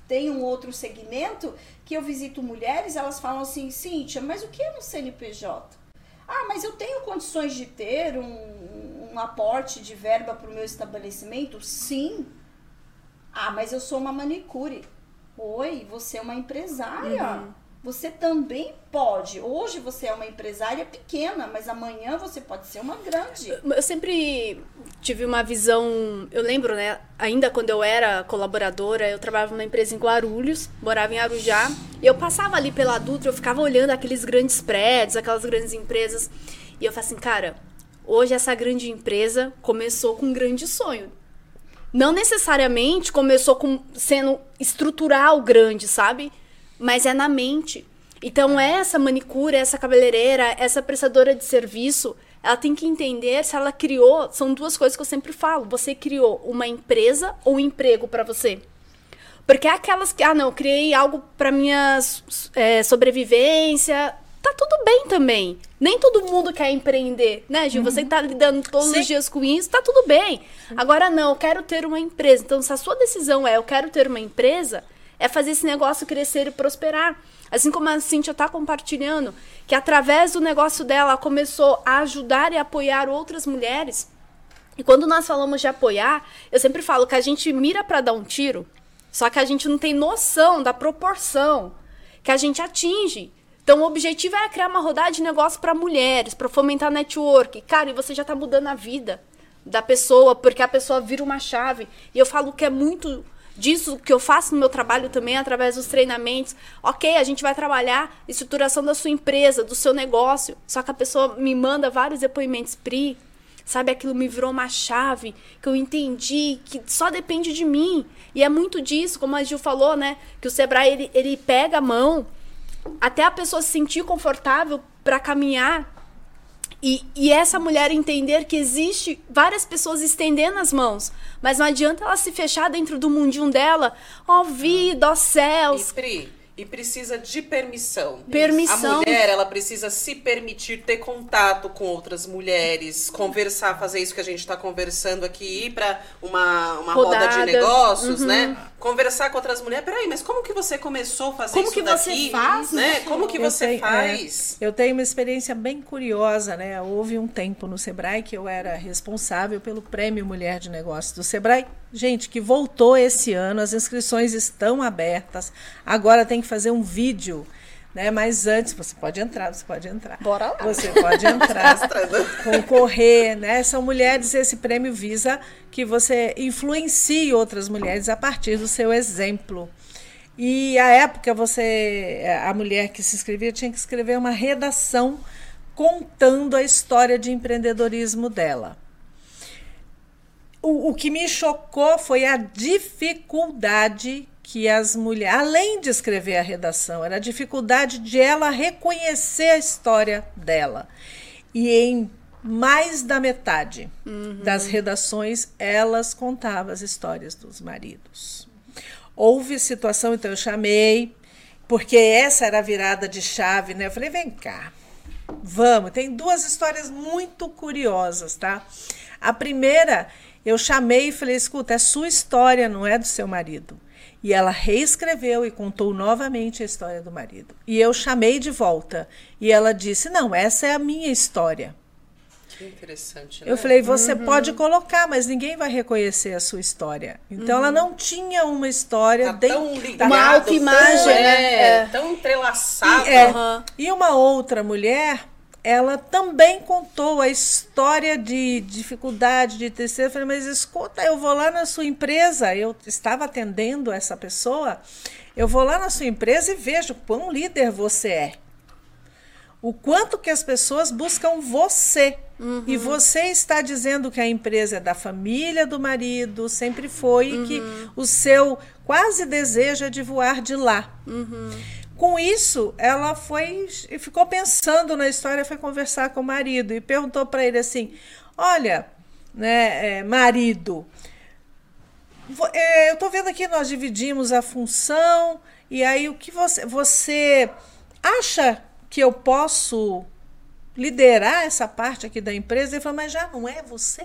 tenho um outro segmento que eu visito mulheres, elas falam assim, Cíntia, mas o que é um CNPJ? Ah, mas eu tenho condições de ter um, um aporte de verba para o meu estabelecimento? Sim. Ah, mas eu sou uma manicure. Oi, você é uma empresária. Você também pode. Hoje você é uma empresária pequena, mas amanhã você pode ser uma grande.
Eu sempre tive uma visão. Eu lembro, né? Ainda quando eu era colaboradora, eu trabalhava numa empresa em Guarulhos, morava em Arujá. E eu passava ali pela Dutra, eu ficava olhando aqueles grandes prédios, aquelas grandes empresas. E eu falei assim, cara, hoje essa grande empresa começou com um grande sonho. Não necessariamente começou com sendo estrutural grande, sabe? Mas é na mente. Então, essa manicure, essa cabeleireira, essa prestadora de serviço, ela tem que entender se ela criou. São duas coisas que eu sempre falo. Você criou uma empresa ou um emprego para você? Porque é aquelas que, ah, não, eu criei algo para minha é, sobrevivência. Tá tudo bem também. Nem todo mundo quer empreender, né, Gil? Você que tá lidando todos
Sim.
os dias com isso, tá tudo bem. Agora não, eu quero ter uma empresa. Então, se a sua decisão é eu quero ter uma empresa, é fazer esse negócio crescer e prosperar. Assim como a Cintia tá compartilhando, que através do negócio dela ela começou a ajudar e apoiar outras mulheres. E quando nós falamos de apoiar, eu sempre falo que a gente mira para dar um tiro, só que a gente não tem noção da proporção que a gente atinge. Então, o objetivo é criar uma rodada de negócio para mulheres, para fomentar network. Cara, e você já tá mudando a vida da pessoa, porque a pessoa vira uma chave. E eu falo que é muito disso que eu faço no meu trabalho também, através dos treinamentos. Ok, a gente vai trabalhar estruturação da sua empresa, do seu negócio. Só que a pessoa me manda vários depoimentos, Pri, Sabe, aquilo me virou uma chave que eu entendi que só depende de mim. E é muito disso, como a Gil falou, né? Que o Sebrae ele, ele pega a mão até a pessoa se sentir confortável para caminhar. E, e essa mulher entender que existe várias pessoas estendendo as mãos. Mas não adianta ela se fechar dentro do mundinho dela. Ó vida, ó
E,
céus.
Pri, e precisa de permissão.
Permissão.
A mulher, ela precisa se permitir ter contato com outras mulheres, conversar, fazer isso que a gente está conversando aqui, ir para uma, uma roda de negócios,
Uhum.
né? Conversar com outras mulheres. Peraí, mas como que você começou a fazer
Como
isso
que você
daqui?
faz,
né? Como que
Eu
você
tenho-
faz?
é, eu tenho uma experiência bem curiosa, né? Houve um tempo no Sebrae que eu era responsável pelo Prêmio Mulher de Negócios do Sebrae. Gente, que voltou esse ano, as inscrições estão abertas. Agora tem que fazer um vídeo, né? Mas antes, você pode entrar, você pode entrar.
Bora lá.
Você pode entrar concorrer, né? São mulheres, esse prêmio visa que você influencie outras mulheres a partir do seu exemplo. E a época você, a mulher que se inscrevia tinha que escrever uma redação contando a história de empreendedorismo dela. O, o que me chocou foi a dificuldade que as mulheres, além de escrever a redação, era a dificuldade de ela reconhecer a história dela. E em mais da metade das redações, elas contavam as histórias dos maridos. Houve situação, então eu chamei, porque essa era a virada de chave, né? Eu falei, vem cá, vamos. Tem duas histórias muito curiosas, tá? A primeira, eu chamei e falei, escuta, é sua história, não é do seu marido. E ela reescreveu e contou novamente a história do marido. E eu chamei de volta. E ela disse, não, essa é a minha história.
Que interessante, né?
Eu falei, você pode colocar, mas ninguém vai reconhecer a sua história. Então ela não tinha uma história
Tá
dentro
tão
Uma autoimagem,
tão,
né?
É,
É.
tão entrelaçado.
é,
Aham.
E uma outra mulher ela também contou a história de dificuldade, de tristeza. Eu falei, mas escuta, eu vou lá na sua empresa, eu estava atendendo essa pessoa, eu vou lá na sua empresa e vejo quão líder você é. O quanto que as pessoas buscam você. Uhum. E você está dizendo que a empresa é da família do marido, sempre foi, uhum. e que uhum. o seu quase desejo é de voar de lá. Uhum. Com isso, ela foi e ficou pensando na história, foi conversar com o marido e perguntou para ele assim: Olha, né, é, marido, é, eu estou vendo aqui nós dividimos a função e aí o que você você acha que eu posso liderar essa parte aqui da empresa? Ele falou: Mas já não é você?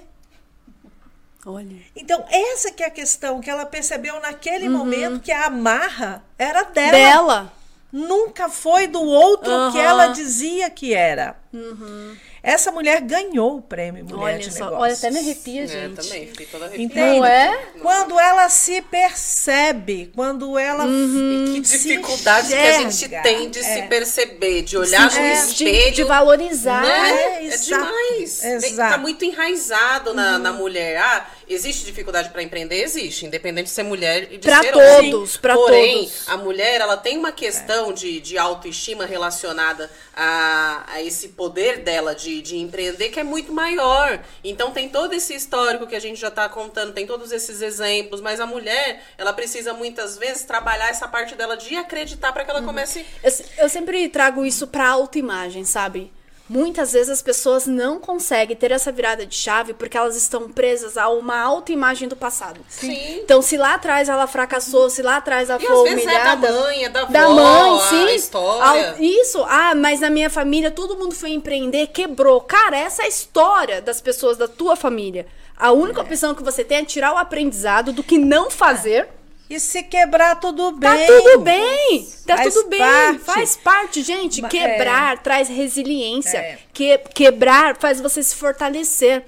Olha.
Então, essa que é a questão que ela percebeu naquele uhum. momento que a amarra era dela.
Dela
nunca foi do outro uhum. que ela dizia que era. Uhum. Essa mulher ganhou o prêmio Mulher
olha
de
só,
Negócios.
Olha, até me arrepia, gente.
É, também, fiquei toda arrepiada.
Entende?
Não é?
Quando ela se percebe, quando ela.
Uhum. E que dificuldade que a gente tem de é. se perceber, de olhar no espelho.
De, valorizar.
Né? É, é demais. Exato. Tá muito enraizado na, na mulher. Ah, Existe dificuldade para empreender? Existe, independente de ser mulher e de
pra
ser
todos,
homem.
Porém,
todos. a mulher ela tem uma questão é. de, de autoestima relacionada a, a esse poder dela de, de empreender que é muito maior. Então tem todo esse histórico que a gente já está contando, tem todos esses exemplos, mas a mulher ela precisa muitas vezes trabalhar essa parte dela de acreditar para que ela uhum. comece.
Eu, eu sempre trago isso para autoimagem, sabe? Muitas vezes as pessoas não conseguem ter essa virada de chave porque elas estão presas a uma autoimagem do passado.
Sim.
Então, se lá atrás ela fracassou, se lá atrás ela
e
foi
às
humilhada.
É da mãe, é da,
da
avó,
mãe, sim.
A história.
Isso. Ah, mas na minha família todo mundo foi empreender, quebrou. Cara, essa é a história das pessoas da tua família. A única é. opção que você tem é tirar o aprendizado do que não fazer. É
e se quebrar, tudo
tá
bem.
Tá tudo bem. Tá faz tudo bem. Parte. Faz parte, gente. Quebrar é. traz resiliência. É. Que, quebrar faz você se fortalecer.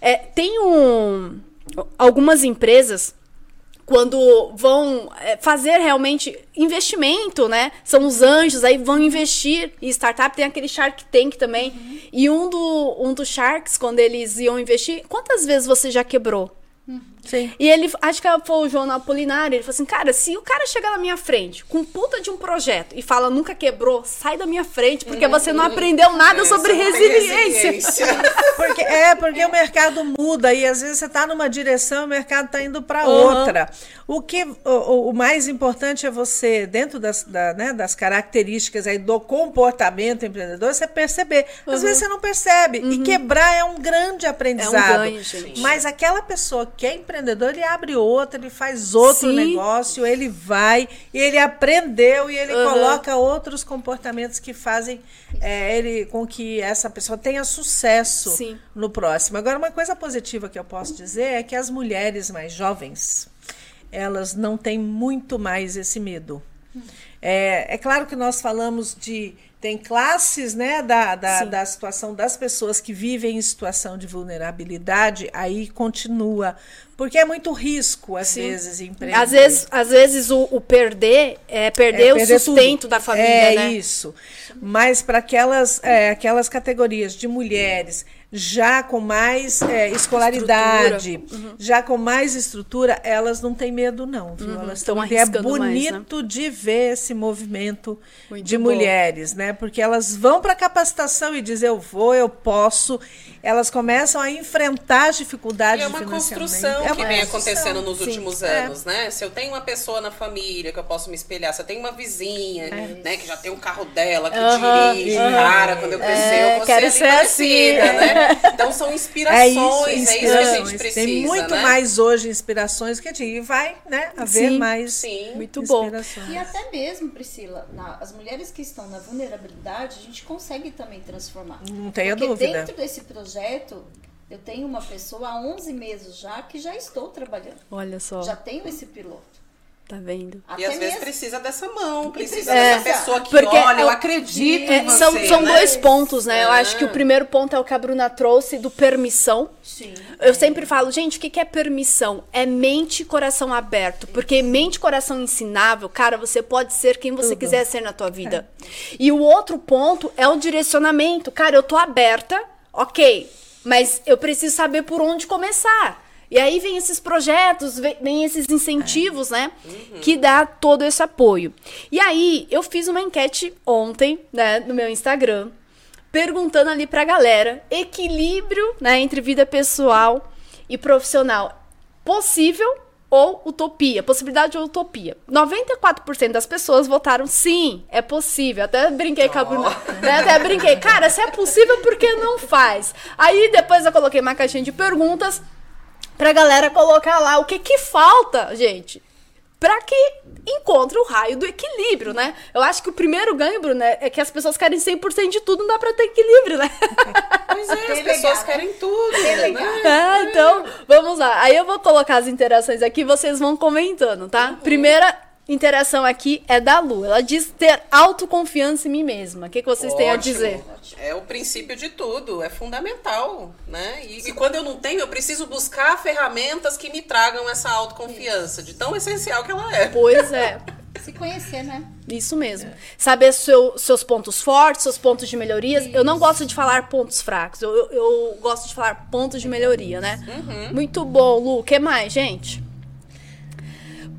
É, tem um, algumas empresas quando vão é, fazer realmente investimento, né? São os anjos, aí vão investir em startup. Tem aquele Shark Tank também. Uhum. E um, do, um dos Sharks, quando eles iam investir, quantas vezes você já quebrou?
Sim.
E ele, acho que foi o João Apolinário, ele falou assim, cara, se o cara chegar na minha frente com puta de um projeto e fala, nunca quebrou, sai da minha frente, porque você não aprendeu nada é, sobre resiliência. resiliência.
porque, é, porque o mercado muda e às vezes você está numa direção e o mercado está indo para uhum. outra. O que o, o, mais importante é você, dentro das, da, né, das características aí do comportamento empreendedor, você perceber. Às uhum. vezes você não percebe. Uhum. E quebrar é um grande aprendizado. É um ganho, gente. Mas aquela pessoa que é empreendedor, ele abre outro, ele faz outro Sim. negócio, ele vai, e ele aprendeu e ele uhum. coloca outros comportamentos que fazem é, ele com que essa pessoa tenha sucesso
Sim.
no próximo. Agora, uma coisa positiva que eu posso dizer é que as mulheres mais jovens elas não têm muito mais esse medo. É, é claro que nós falamos de. Tem classes né, da, da, da, situação das pessoas que vivem em situação de vulnerabilidade, aí continua. Porque é muito risco, às Sim. vezes, empreender.
Às vezes, às vezes o, o perder é perder, é perder o sustento tudo. da família.
É
né?
isso. Mas para aquelas, é, aquelas categorias de mulheres já com mais é, escolaridade, uhum. já com mais estrutura, elas não têm medo, não, viu? Uhum. Elas estão É bonito mais, né? de ver esse movimento Muito de bom. mulheres, né? Porque elas vão para a capacitação e dizem, eu vou, eu posso. Elas começam a enfrentar as dificuldades. E
é uma construção é uma que vem acontecendo nos Sim. últimos é. anos, né? Se eu tenho uma pessoa na família que eu posso me espelhar, se eu tenho uma vizinha, é. né, que já tem um carro dela, que uhum. dirige, cara, quando eu crescer, eu vou
quero
ser, ser assim. né? Então são inspirações, é isso, inspirações. é isso que a gente precisa.
Tem muito
né?
mais hoje inspirações que a gente vai né, haver
sim,
mais
sim. Muito bom.
E até mesmo, Priscila, na, as mulheres que estão na vulnerabilidade, a gente consegue também transformar.
Não tenha
Porque
dúvida.
dentro desse projeto, eu tenho uma pessoa há 11 meses já que já estou trabalhando.
Olha só.
Já tenho esse piloto.
Tá vendo?
E às vezes precisa dessa mão, precisa
É,
dessa pessoa que
porque
olha, eu
é-
acredito
É,
em você,
são são
né?
dois pontos, né? Eu acho que o
Ah.
primeiro ponto é o que a Bruna trouxe do permissão.
Sim.
Eu sempre falo, gente, o que que é permissão? É mente e coração aberto. Porque mente e coração ensinável, cara, você pode ser quem você quiser ser na tua vida. E o outro ponto é o direcionamento. Cara, eu tô aberta, ok, mas eu preciso saber por onde começar. E aí vem esses projetos, vem, vem esses incentivos, né? Que dá todo esse apoio. E aí, eu fiz uma enquete ontem, né, no meu Instagram, perguntando ali pra galera equilíbrio né, entre vida pessoal e profissional possível ou utopia, possibilidade ou utopia. 94% das pessoas votaram sim, é possível. Até brinquei com a Bruna, né? Até brinquei, cara, se é possível, por que não faz? Aí depois eu coloquei uma caixinha de perguntas pra galera colocar lá o que que falta, gente, pra que encontre o raio do equilíbrio, né? Eu acho que o primeiro ganho, Bruno, é é que as pessoas querem 100% de tudo, não dá pra ter equilíbrio, né?
Pois é, as pessoas
né?
querem tudo, né?
Ah, então, vamos lá. Aí eu vou colocar as interações aqui e vocês vão comentando, tá? Primeira interação aqui é da Lu. Ela diz ter autoconfiança em mim mesma. O que, que vocês têm a
Ótimo.
dizer?
É o princípio de tudo, é fundamental, né? E, e quando eu não tenho, eu preciso buscar ferramentas que me tragam essa autoconfiança, de tão essencial que ela é.
Pois é.
Se conhecer, né?
Isso mesmo. Saber seu- seus pontos fortes, seus pontos de melhorias. Eu não gosto de falar pontos fracos. Eu, eu- eu gosto de falar pontos de melhoria, né? Muito bom, Lu. O que mais, gente?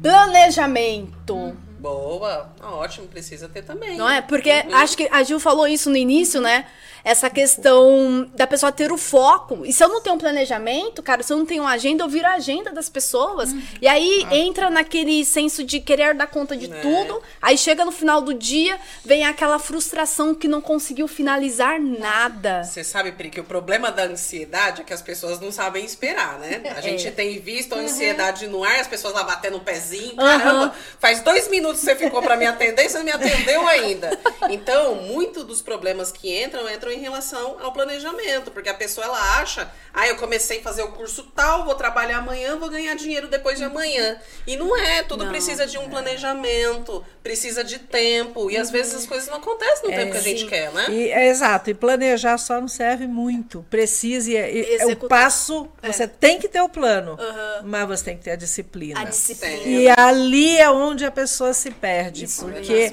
Planejamento.
Boa, Ah, ótimo, precisa ter também.
Não é? Porque acho que a Gil falou isso no início, né? Essa questão da pessoa ter o foco. E se eu não tenho um planejamento, cara, se eu não tenho uma agenda, eu viro a agenda das pessoas. E aí entra naquele senso de querer dar conta de
Né?
tudo. Aí chega no final do dia, vem aquela frustração que não conseguiu finalizar nada.
Você sabe, Pri, que o problema da ansiedade é que as pessoas não sabem esperar, né? A gente tem visto a ansiedade no ar, as pessoas lá batendo o pezinho. Caramba, faz dois minutos que você ficou pra me atender e você não me atendeu ainda. Então, muito dos problemas que entram, entram em relação ao planejamento. Porque a pessoa, ela acha, ah, eu comecei a fazer o curso tal, vou trabalhar amanhã, vou ganhar dinheiro depois de amanhã. E não é, tudo
Não.
precisa de um planejamento, precisa de tempo. E às vezes as coisas não acontecem no tempo que a gente
sim.
quer, né?
E, é exato, e planejar só não serve muito. Precisa, e, e- é o passo, você tem que ter o plano, mas você tem que ter a disciplina.
A disciplina.
E ali é onde a pessoa se perde,
Isso
porque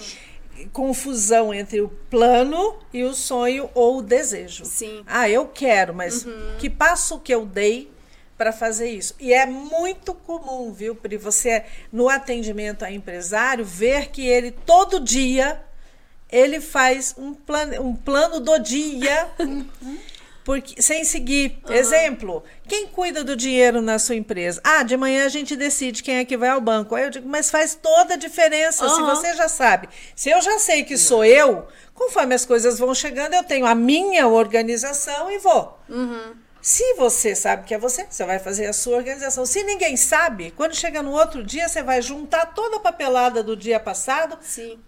confusão entre o plano e o sonho ou o desejo.
Sim.
Ah, eu quero, mas que passo que eu dei para fazer isso? E é muito comum, viu, Pri, você no atendimento a empresário ver que ele todo dia ele faz um plano, um plano do dia. Porque, sem seguir. Exemplo, quem cuida do dinheiro na sua empresa? Ah, de manhã a gente decide quem é que vai ao banco. Aí eu digo, mas faz toda a diferença. Se
Aham.
você já sabe. Se eu já sei que sou eu, conforme as coisas vão chegando, eu tenho a minha organização e vou. Se você sabe que é você, você vai fazer a sua organização. Se ninguém sabe, quando chega no outro dia, você vai juntar toda a papelada do dia passado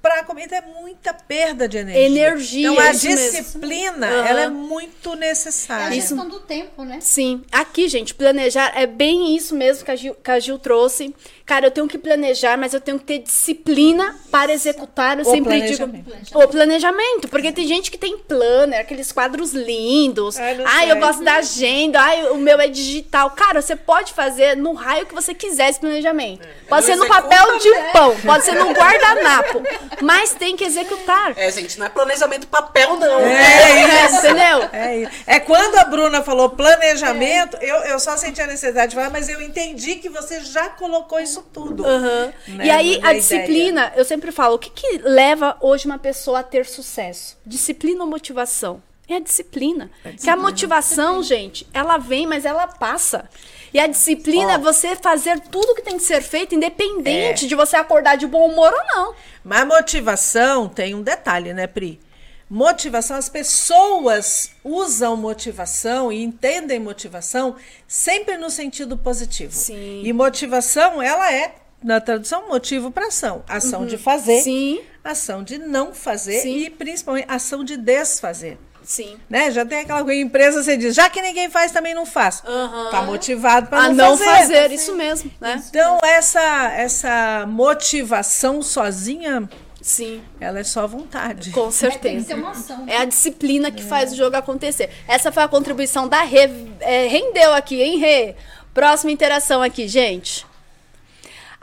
para comer. Então é muita perda de energia.
Energia,
Então a
isso mesmo.
disciplina, ela é muito
É a
necessária.
gestão do tempo, né?
Sim, aqui, gente, planejar é bem isso mesmo que a, Gil, que a Gil trouxe. Cara, eu tenho que planejar, mas eu tenho que ter disciplina para executar. Eu
O
sempre digo
planejamento.
o planejamento, porque tem gente que tem planner, aqueles quadros lindos.
Ai, sei.
eu gosto da agenda. Ai, o meu é digital. Cara, você pode fazer no raio que você quiser esse planejamento. Pode ser no papel de
né?
pão, pode ser no guardanapo, mas tem que executar.
É, gente, não é planejamento papel, não.
É, entendeu?
É, isso. é quando a Bruna falou planejamento, eu, eu só senti a necessidade de falar, mas eu entendi que você já colocou isso tudo.
Aham.
Né,
E aí, a
ideia.
disciplina, eu sempre falo, o que, que leva hoje uma pessoa a ter sucesso? Disciplina ou motivação? É a disciplina. Que a motivação, gente, ela vem, mas ela passa. E a disciplina
Ó.
é você fazer tudo que tem que ser feito,
É.
independente de você acordar de bom humor ou não.
Mas motivação tem um detalhe, né, Pri? Motivação, as pessoas usam motivação e entendem motivação sempre no sentido positivo.
Sim.
E motivação, ela é, na tradução, motivo para ação. Ação de fazer,
Sim.
ação de não fazer
Sim.
e principalmente ação de desfazer.
Sim.
Né? Já tem aquela coisa, empresa você diz, já que ninguém faz, também não faço.
Aham.
Tá motivado para
A
não,
não
fazer.
fazer, isso mesmo, né?
Então, essa, essa motivação sozinha,
Sim,
ela é só vontade.
com
É, tem que
certeza.
ter uma ação.
É a disciplina que faz o jogo acontecer. Essa foi a contribuição da Rê. É, rendeu aqui, hein, Rê? Próxima interação aqui, gente.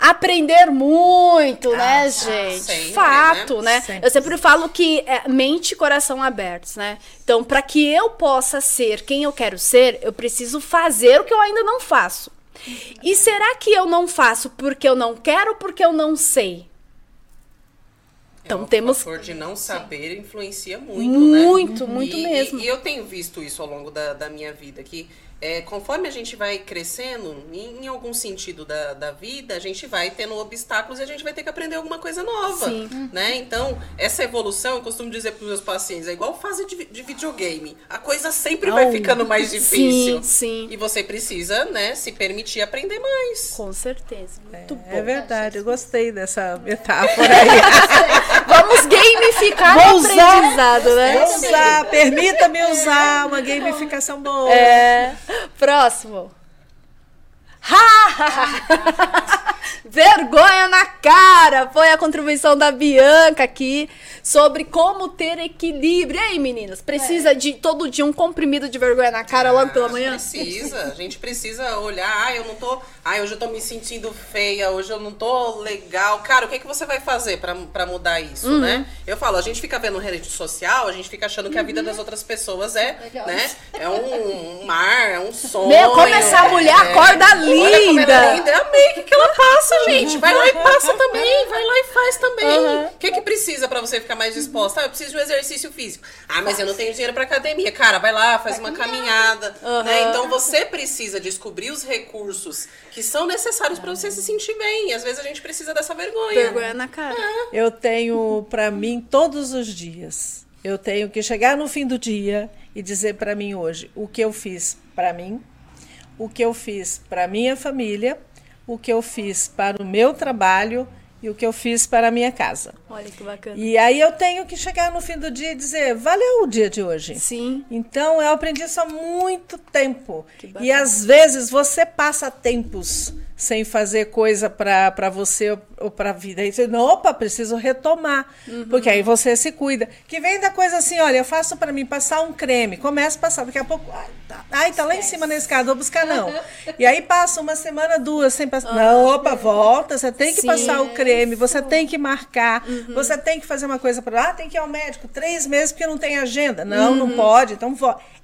Aprender muito, né,
Ah,
gente?
sempre,
Fato,
né?
né?
Sempre.
Eu sempre falo que é mente e coração abertos, né? Então, para que eu possa ser quem eu quero ser, eu preciso fazer o que eu ainda não faço. E será que eu não faço porque eu não quero ou porque eu não sei? Então,
É, o
temos
fator de não saber influencia muito, né?
muito, muito mesmo.
E, e eu tenho visto isso ao longo da, da minha vida, que é, conforme a gente vai crescendo, em, em algum sentido da, da vida, a gente vai tendo obstáculos e a gente vai ter que aprender alguma coisa nova.
Sim.
Né? Então, essa evolução, eu costumo dizer para os meus pacientes, é igual fase de, de videogame. A coisa sempre vai
Au.
ficando mais difícil.
Sim, sim.
E você precisa, né, se permitir aprender mais.
Com certeza. Muito bom.
É verdade, eu gostei dessa metáfora aí.
Vamos gamificar
Vou
o
usar.
aprendizado, né?
Vou usar, permita-me usar uma gamificação boa.
É. Próximo. Vergonha na cara! Foi a contribuição da Bianca aqui sobre como ter equilíbrio. E aí, meninas? Precisa de todo dia um comprimido de vergonha na cara logo pela manhã?
Precisa, a gente precisa olhar, ah, eu não tô, ah, hoje eu tô me sentindo feia, hoje eu não tô legal. Cara, o que é que você vai fazer pra, pra mudar isso,
Uhum.
né? Eu falo, a gente fica vendo rede social, a gente fica achando que a vida das outras pessoas é, né? É um mar, é um sonho.
Meu, como essa mulher acorda
Olha como ela é
linda!
linda. Eu amei o que, que ela passa, gente. Vai lá e passa também, vai lá e faz também.
Uhum.
O que que precisa pra você ficar mais disposta? Ah, eu preciso de um exercício físico. Ah, mas eu não tenho dinheiro pra academia. Cara, vai lá, faz uma caminhada.
Uhum.
né? Então você precisa descobrir os recursos que são necessários pra você se sentir bem. E às vezes a gente precisa dessa vergonha.
Vergonha na cara.
Eu tenho para mim todos os dias. Eu tenho que chegar no fim do dia e dizer para mim hoje o que eu fiz para mim, o que eu fiz para minha família, o que eu fiz para o meu trabalho e o que eu fiz para a minha casa.
Olha que bacana.
E aí eu tenho que chegar no fim do dia e dizer, valeu o dia de hoje.
Sim.
Então eu aprendi isso há muito tempo. E às vezes você passa tempos sem fazer coisa para você ou para a vida. Aí você, opa, preciso retomar.
Uhum.
Porque aí você se cuida. Que vem da coisa assim, olha, eu faço para mim passar um creme. Começa a passar, daqui a pouco, ai, tá, ai, tá lá em cima na escada, vou buscar não. E aí passa uma semana, duas, sem passar. Não, opa, volta, você tem que
Sim.
passar o creme, você tem que marcar,
Uhum.
Você tem que fazer uma coisa para ah, tem que ir ao médico três meses porque não tem agenda. Não,
Uhum.
não pode, então.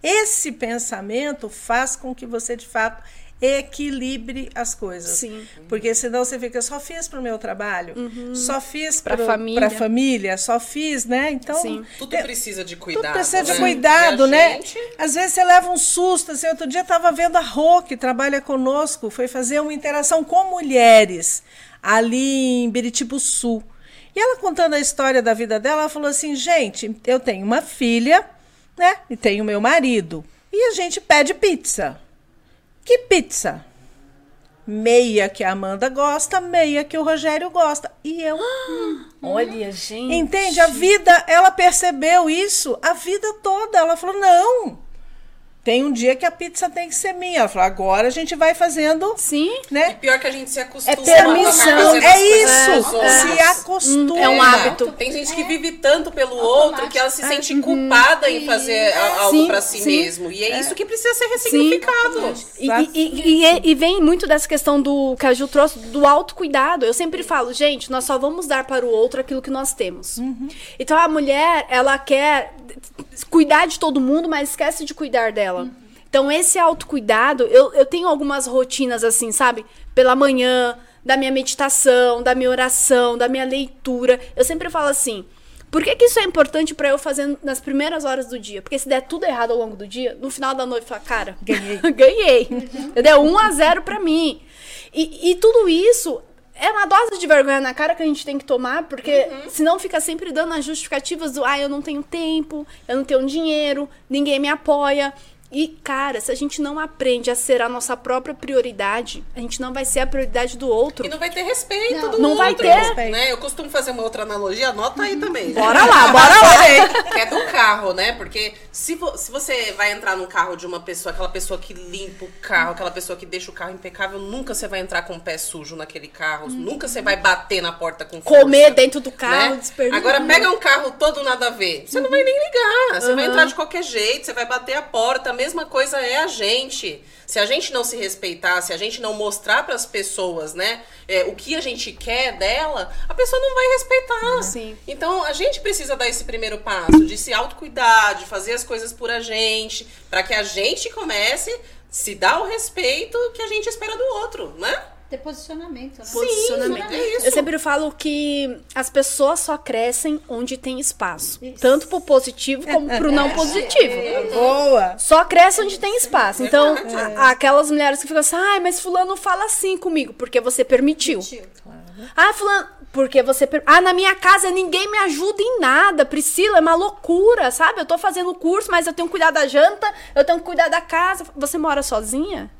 Esse pensamento faz com que você, de fato, equilibre as coisas.
Sim.
Porque senão você fica, só fiz para o meu trabalho, só fiz para
família.
a família, só fiz, né? Então,
Sim.
Tudo
tem-
precisa de
tudo
cuidado.
precisa de
né?
cuidado,
E a
né?
gente-
Às vezes você leva um susto. Assim, outro dia estava vendo a Rô, que trabalha conosco, foi fazer uma interação com mulheres ali em Biritibu Sul. E ela contando a história da vida dela, ela falou assim: gente, eu tenho uma filha, né? E tenho meu marido. E a gente pede pizza. Que pizza? Meia que a Amanda gosta, meia que o Rogério gosta. E eu.
Olha, gente.
Entende? A vida, ela percebeu isso a vida toda. Ela falou: não. Tem um dia que a pizza tem que ser minha. Ela falou: agora a gente vai fazendo,
Sim.
E
né?
pior que a gente se acostuma.
É permissão. É isso.
outros.
Se acostuma.
É um hábito.
Tem gente que vive tanto pelo outro que ela se sente culpada em fazer a- algo
Sim,
pra si
sim.
mesmo. E é isso que precisa ser ressignificado.
E, e- e- e- e vem muito dessa questão do que a Ju trouxe do autocuidado. Eu sempre falo, gente, nós só vamos dar para o outro aquilo que nós temos. Então a mulher, ela quer cuidar de todo mundo, mas esquece de cuidar dela. Então esse autocuidado, eu, eu tenho algumas rotinas assim, sabe? Pela manhã, da minha meditação, da minha oração, da minha leitura. Eu sempre falo assim. Por que, que isso é importante pra eu fazer nas primeiras horas do dia? Porque se der tudo errado ao longo do dia, no final da noite, eu falo, cara,
Ganhei.
ganhei. Entendeu? 1 a 0 pra mim. E, e tudo isso é uma dose de vergonha na cara que a gente tem que tomar, porque senão fica sempre dando as justificativas do, ah, eu não tenho tempo, eu não tenho dinheiro, ninguém me apoia. E, cara, se a gente não aprende a ser a nossa própria prioridade, a gente não vai ser a prioridade do outro.
E não vai ter respeito
Não.
do
Não vai
outro.
ter.
Né? Eu costumo fazer uma outra analogia, anota aí também.
Bora lá, bora lá.
Que é do carro, né? Porque se, vo- se você vai entrar num carro de uma pessoa, aquela pessoa que limpa o carro, aquela pessoa que deixa o carro impecável, nunca você vai entrar com o pé sujo naquele carro. Nunca você vai bater na porta com força.
Comer dentro do carro,
né?
desperdiçar.
Agora pega um carro todo nada a ver. Você não vai nem ligar. Você vai
Uhum.
entrar de qualquer jeito, você vai bater a porta. Mesma coisa é a gente. Se a gente não se respeitar, se a gente não mostrar para as pessoas, né, é, o que a gente quer dela, a pessoa não vai respeitar.
Sim.
Então a gente precisa dar esse primeiro passo de se autocuidar, de fazer as coisas por a gente, para que a gente comece a se dar o respeito que a gente espera do outro, né?
Ter posicionamento, né?
Posicionamento.
é isso.
Eu sempre falo que as pessoas só crescem onde tem espaço.
Isso.
Tanto pro positivo como pro não positivo.
Boa.
Só cresce onde tem espaço. Então, a- aquelas mulheres que ficam assim, ai, mas fulano fala assim comigo, porque você permitiu.
Tio.
Ah, fulano, porque você... Ah, na minha casa ninguém me ajuda em nada, Priscila, é uma loucura, sabe? Eu tô fazendo curso, mas eu tenho que cuidar da janta, eu tenho que cuidar da casa. Você mora sozinha?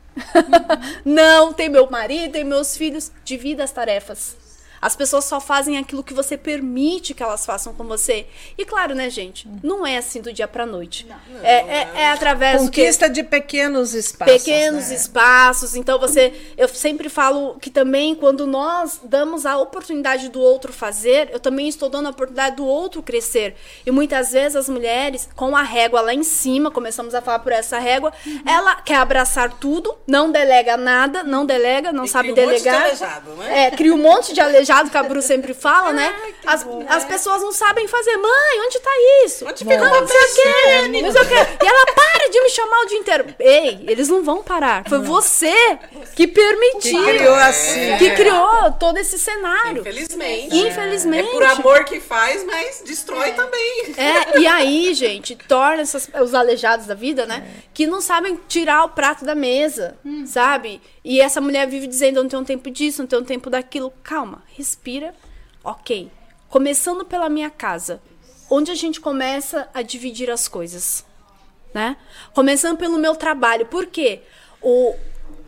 Não, tem meu marido, tem meus filhos. Divida as tarefas. As pessoas só fazem aquilo que você permite que elas façam com você. E claro, né, gente? Não é assim do dia pra noite. É, é, é através?
Conquista de pequenos espaços.
pequenos
né?
espaços. Então você, eu sempre falo que também quando nós damos a oportunidade do outro fazer, eu também estou dando a oportunidade do outro crescer. E muitas vezes as mulheres com a régua lá em cima, começamos a falar por essa régua, ela quer abraçar tudo, não delega nada, não delega, não
E
sabe
cria um monte de
delegar.
aleijado, né?
É, cria um monte de aleijado que a Bru sempre fala, né? As, as pessoas não sabem fazer. Mãe, onde tá isso?
Onde fica o
não sei o quê, não sei o quê. E ela para de me chamar o dia inteiro. Ei, eles não vão parar. Foi você que permitiu.
Que criou assim.
que criou todo esse cenário.
Infelizmente.
Infelizmente.
É por amor que faz, mas destrói também.
É, e aí, gente, torna essas, os aleijados da vida, né? Que não sabem tirar o prato da mesa, sabe? E essa mulher vive dizendo: eu não tenho tempo disso, não tenho tempo daquilo. Calma, respira. Ok. Começando pela minha casa, onde a gente começa a dividir as coisas, né? Começando pelo meu trabalho. Por quê? O,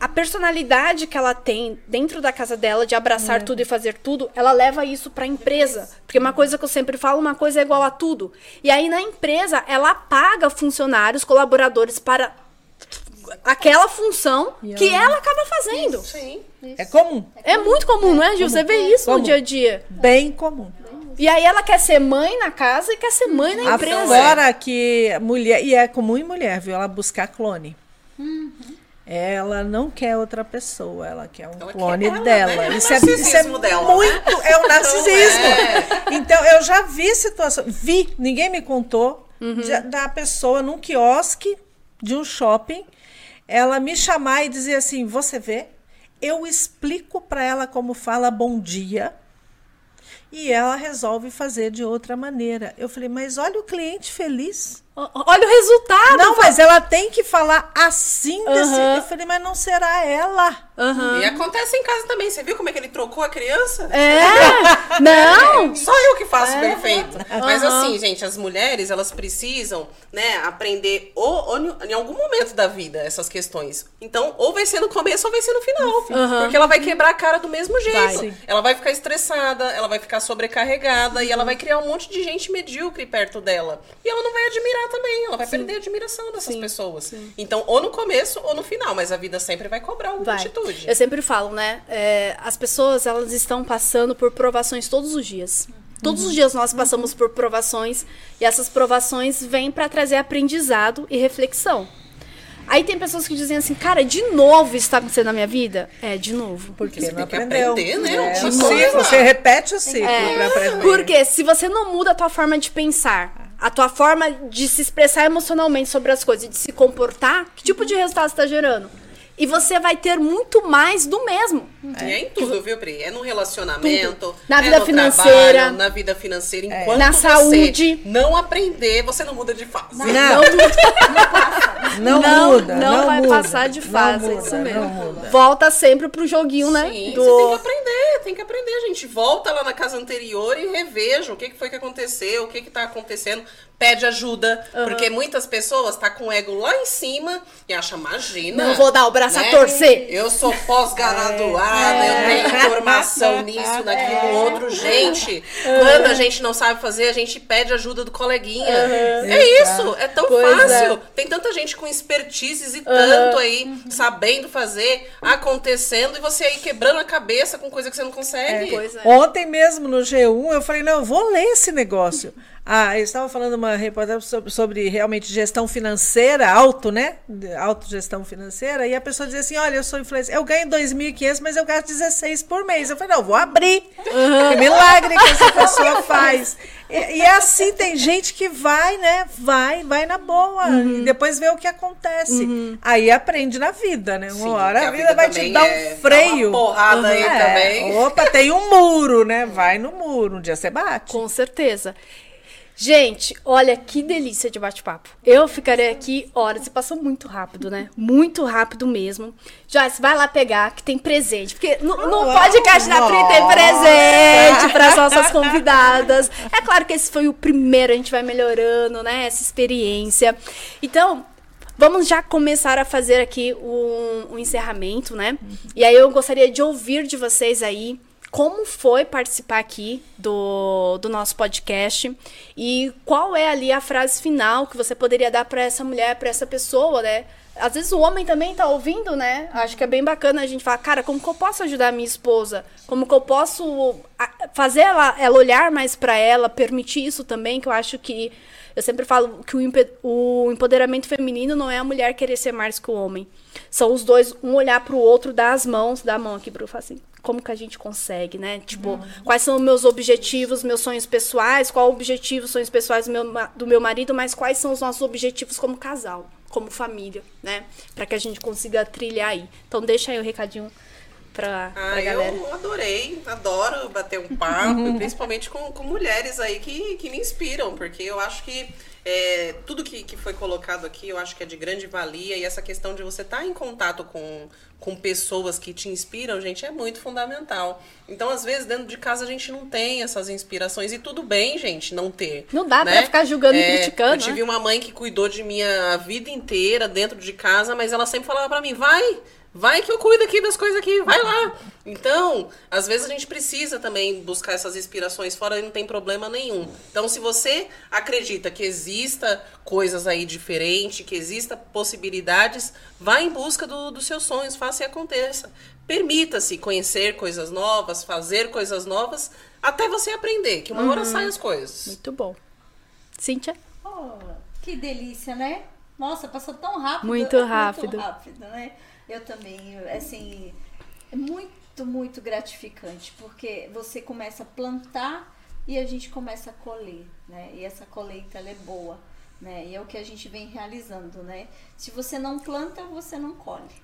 a personalidade que ela tem dentro da casa dela de abraçar tudo e fazer tudo, ela leva isso para a empresa. Porque uma coisa que eu sempre falo, uma coisa é igual a tudo. E aí na empresa, ela paga funcionários, colaboradores para aquela função que ela acaba fazendo.
Sim.
É comum.
É muito comum, não é, Gil? Você vê isso no
Comum.
dia a dia.
Bem comum.
E aí ela quer ser mãe na casa e quer ser mãe na empresa.
Fora que mulher, e é comum em mulher, viu? Ela buscar clone. Ela não quer outra pessoa, ela quer um
Ela quer
clone
ela,
dela.
né? É o
Isso, é, isso é
dela, né?
muito, é o narcisismo.
é.
Então, eu já vi situação, vi, ninguém me contou,
Uhum.
de- da pessoa num quiosque de um shopping, ela me chamar e dizer assim: Você vê? Eu explico para ela como fala bom dia. E ela resolve fazer de outra maneira. Eu falei, mas olha o cliente feliz.
Olha o resultado.
Não, mas ela tem que falar assim desse. Eu falei, mas não será ela.
Aham.
E acontece em casa também. Você viu como é que ele trocou a criança?
É, não.
Só eu que faço bem feito. Mas assim, gente, as mulheres, elas precisam, né, aprender ou, ou em- algum momento da vida essas questões. Então, ou vai ser no começo ou vai ser no final. Porque ela vai quebrar a cara do mesmo jeito.
Vai.
Ela vai ficar estressada, ela vai ficar sobrecarregada e ela vai criar um monte de gente medíocre perto dela. E ela não vai admirar também, ela vai perder a admiração dessas
Sim.
pessoas. Então, ou no começo ou no final, mas a vida sempre vai cobrar alguma
Vai.
atitude.
Eu sempre falo, né? é, as pessoas elas estão passando por provações todos os dias. Todos os dias nós passamos por provações e essas provações vêm para trazer aprendizado e reflexão. Aí tem pessoas que dizem assim, cara, de novo isso tá acontecendo na minha vida? É, de novo.
Porque
Você
não
tem que
aprendeu.
aprender, né?
É, ciclo, você repete o ciclo
É,
para aprender.
Porque se você não muda a tua forma de pensar, a tua forma de se expressar emocionalmente sobre as coisas e de se comportar, que tipo de resultado está gerando? E você vai ter muito mais do mesmo.
E é em tudo, viu, Pri? É no relacionamento,
Na
é
vida
no
financeira.
trabalho, na vida financeira. Enquanto
Na
você
saúde.
não aprender, você não muda de fase.
Não,
Não,
Não,
não,
muda.
não vai
muda,
passar de
não
fase, é
muda,
isso mesmo.
Não muda.
Volta sempre pro joguinho, né?
Sim,
do...
você tem que aprender, tem que aprender, gente. Volta lá na casa anterior e reveja o que, que foi que aconteceu, o que que tá acontecendo. Pede ajuda, porque muitas pessoas tá com o ego lá em cima e acha, imagina.
Não vou dar o braço a
né?
torcer.
Eu sou pós-graduada, eu tenho formação nisso, naquilo, outro. Gente, quando a gente não sabe fazer, a gente pede ajuda do coleguinha. É isso, é tão
Pois
fácil. Tem tanta gente com expertises e tanto aí, sabendo fazer, acontecendo, e você aí quebrando a cabeça com coisa que você não consegue.
Pois é.
Ontem mesmo no G1 eu falei, não, eu vou ler esse negócio. Ah, eu estava falando uma reportagem sobre, sobre realmente gestão financeira, auto, né? Autogestão financeira, e a pessoa dizia assim: olha, eu sou influencer, eu ganho 2.500, mas eu gasto 16 por mês. Eu falei, não, vou abrir. Que milagre que essa pessoa faz. E, e é assim, tem gente que vai, né? Vai, vai na boa. E depois vê o que acontece. Aí aprende na vida, né? Uma
Sim,
hora a vida
vida
vai te dar
é-
um
dá
freio.
uma porrada aí
É,
também.
Opa, tem um muro, né? Vai no muro. Um dia você bate.
Com certeza. Gente, olha que delícia de bate-papo. Eu ficarei aqui horas e passou muito rápido, né? Muito rápido mesmo. Joyce, vai lá pegar que tem presente. Porque no, no
Uau,
podcast da Pri tem presente para as nossas convidadas. É claro que esse foi o primeiro, a gente vai melhorando, né? Essa experiência. Então, Vamos já começar a fazer aqui um, um encerramento, né? E aí eu gostaria de ouvir de vocês aí como foi participar aqui do, do nosso podcast e qual é ali a frase final que você poderia dar para essa mulher, para essa pessoa, né? Às vezes o homem também tá ouvindo, né? Acho que é bem bacana a gente falar, cara, como que eu posso ajudar a minha esposa? Como que eu posso fazer ela, ela olhar mais para ela, permitir isso também, que eu acho que eu sempre falo que o, o empoderamento feminino não é a mulher querer ser mais que o homem. São os dois, um olhar pro outro, dar as mãos, dar a mão aqui pro falar assim, como que a gente consegue, né? Tipo, quais são os meus objetivos, meus sonhos pessoais, qual o objetivo, sonhos pessoais do meu, do meu marido, mas quais são os nossos objetivos como casal, como família, né? Pra que a gente consiga trilhar aí. Então deixa aí o recadinho pra, pra
Ah,
galera.
eu adorei, adoro bater um papo, principalmente com, com mulheres aí que, que me inspiram, porque eu acho que é, tudo que, que foi colocado aqui eu acho que é de grande valia e essa questão de você estar em contato com, com pessoas que te inspiram, gente, é muito fundamental. Então, às vezes, dentro de casa a gente não tem essas inspirações e tudo bem, gente, não ter.
Não dá pra
né?
ficar julgando e
É,
criticando,
Eu tive
né?
uma mãe que cuidou de mim a vida inteira dentro de casa, mas ela sempre falava pra mim, vai, vai que eu cuido aqui das coisas aqui, vai lá. Então, às vezes a gente precisa também buscar essas inspirações fora e não tem problema nenhum. Então, se você acredita que exista coisas aí diferentes, que exista possibilidades, vá em busca do- dos seus sonhos, faça e aconteça. Permita-se conhecer coisas novas, fazer coisas novas, até você aprender, que uma hora saem as coisas.
Muito bom. Cíntia?
Oh, que delícia, né? Nossa, passou tão rápido.
Muito
é
rápido.
Muito rápido, né? Eu também, assim, é muito, muito gratificante, porque você começa a plantar e a gente começa a colher, né? E essa colheita, ela é boa, né? E é o que a gente vem realizando, né? Se você não planta, você não colhe,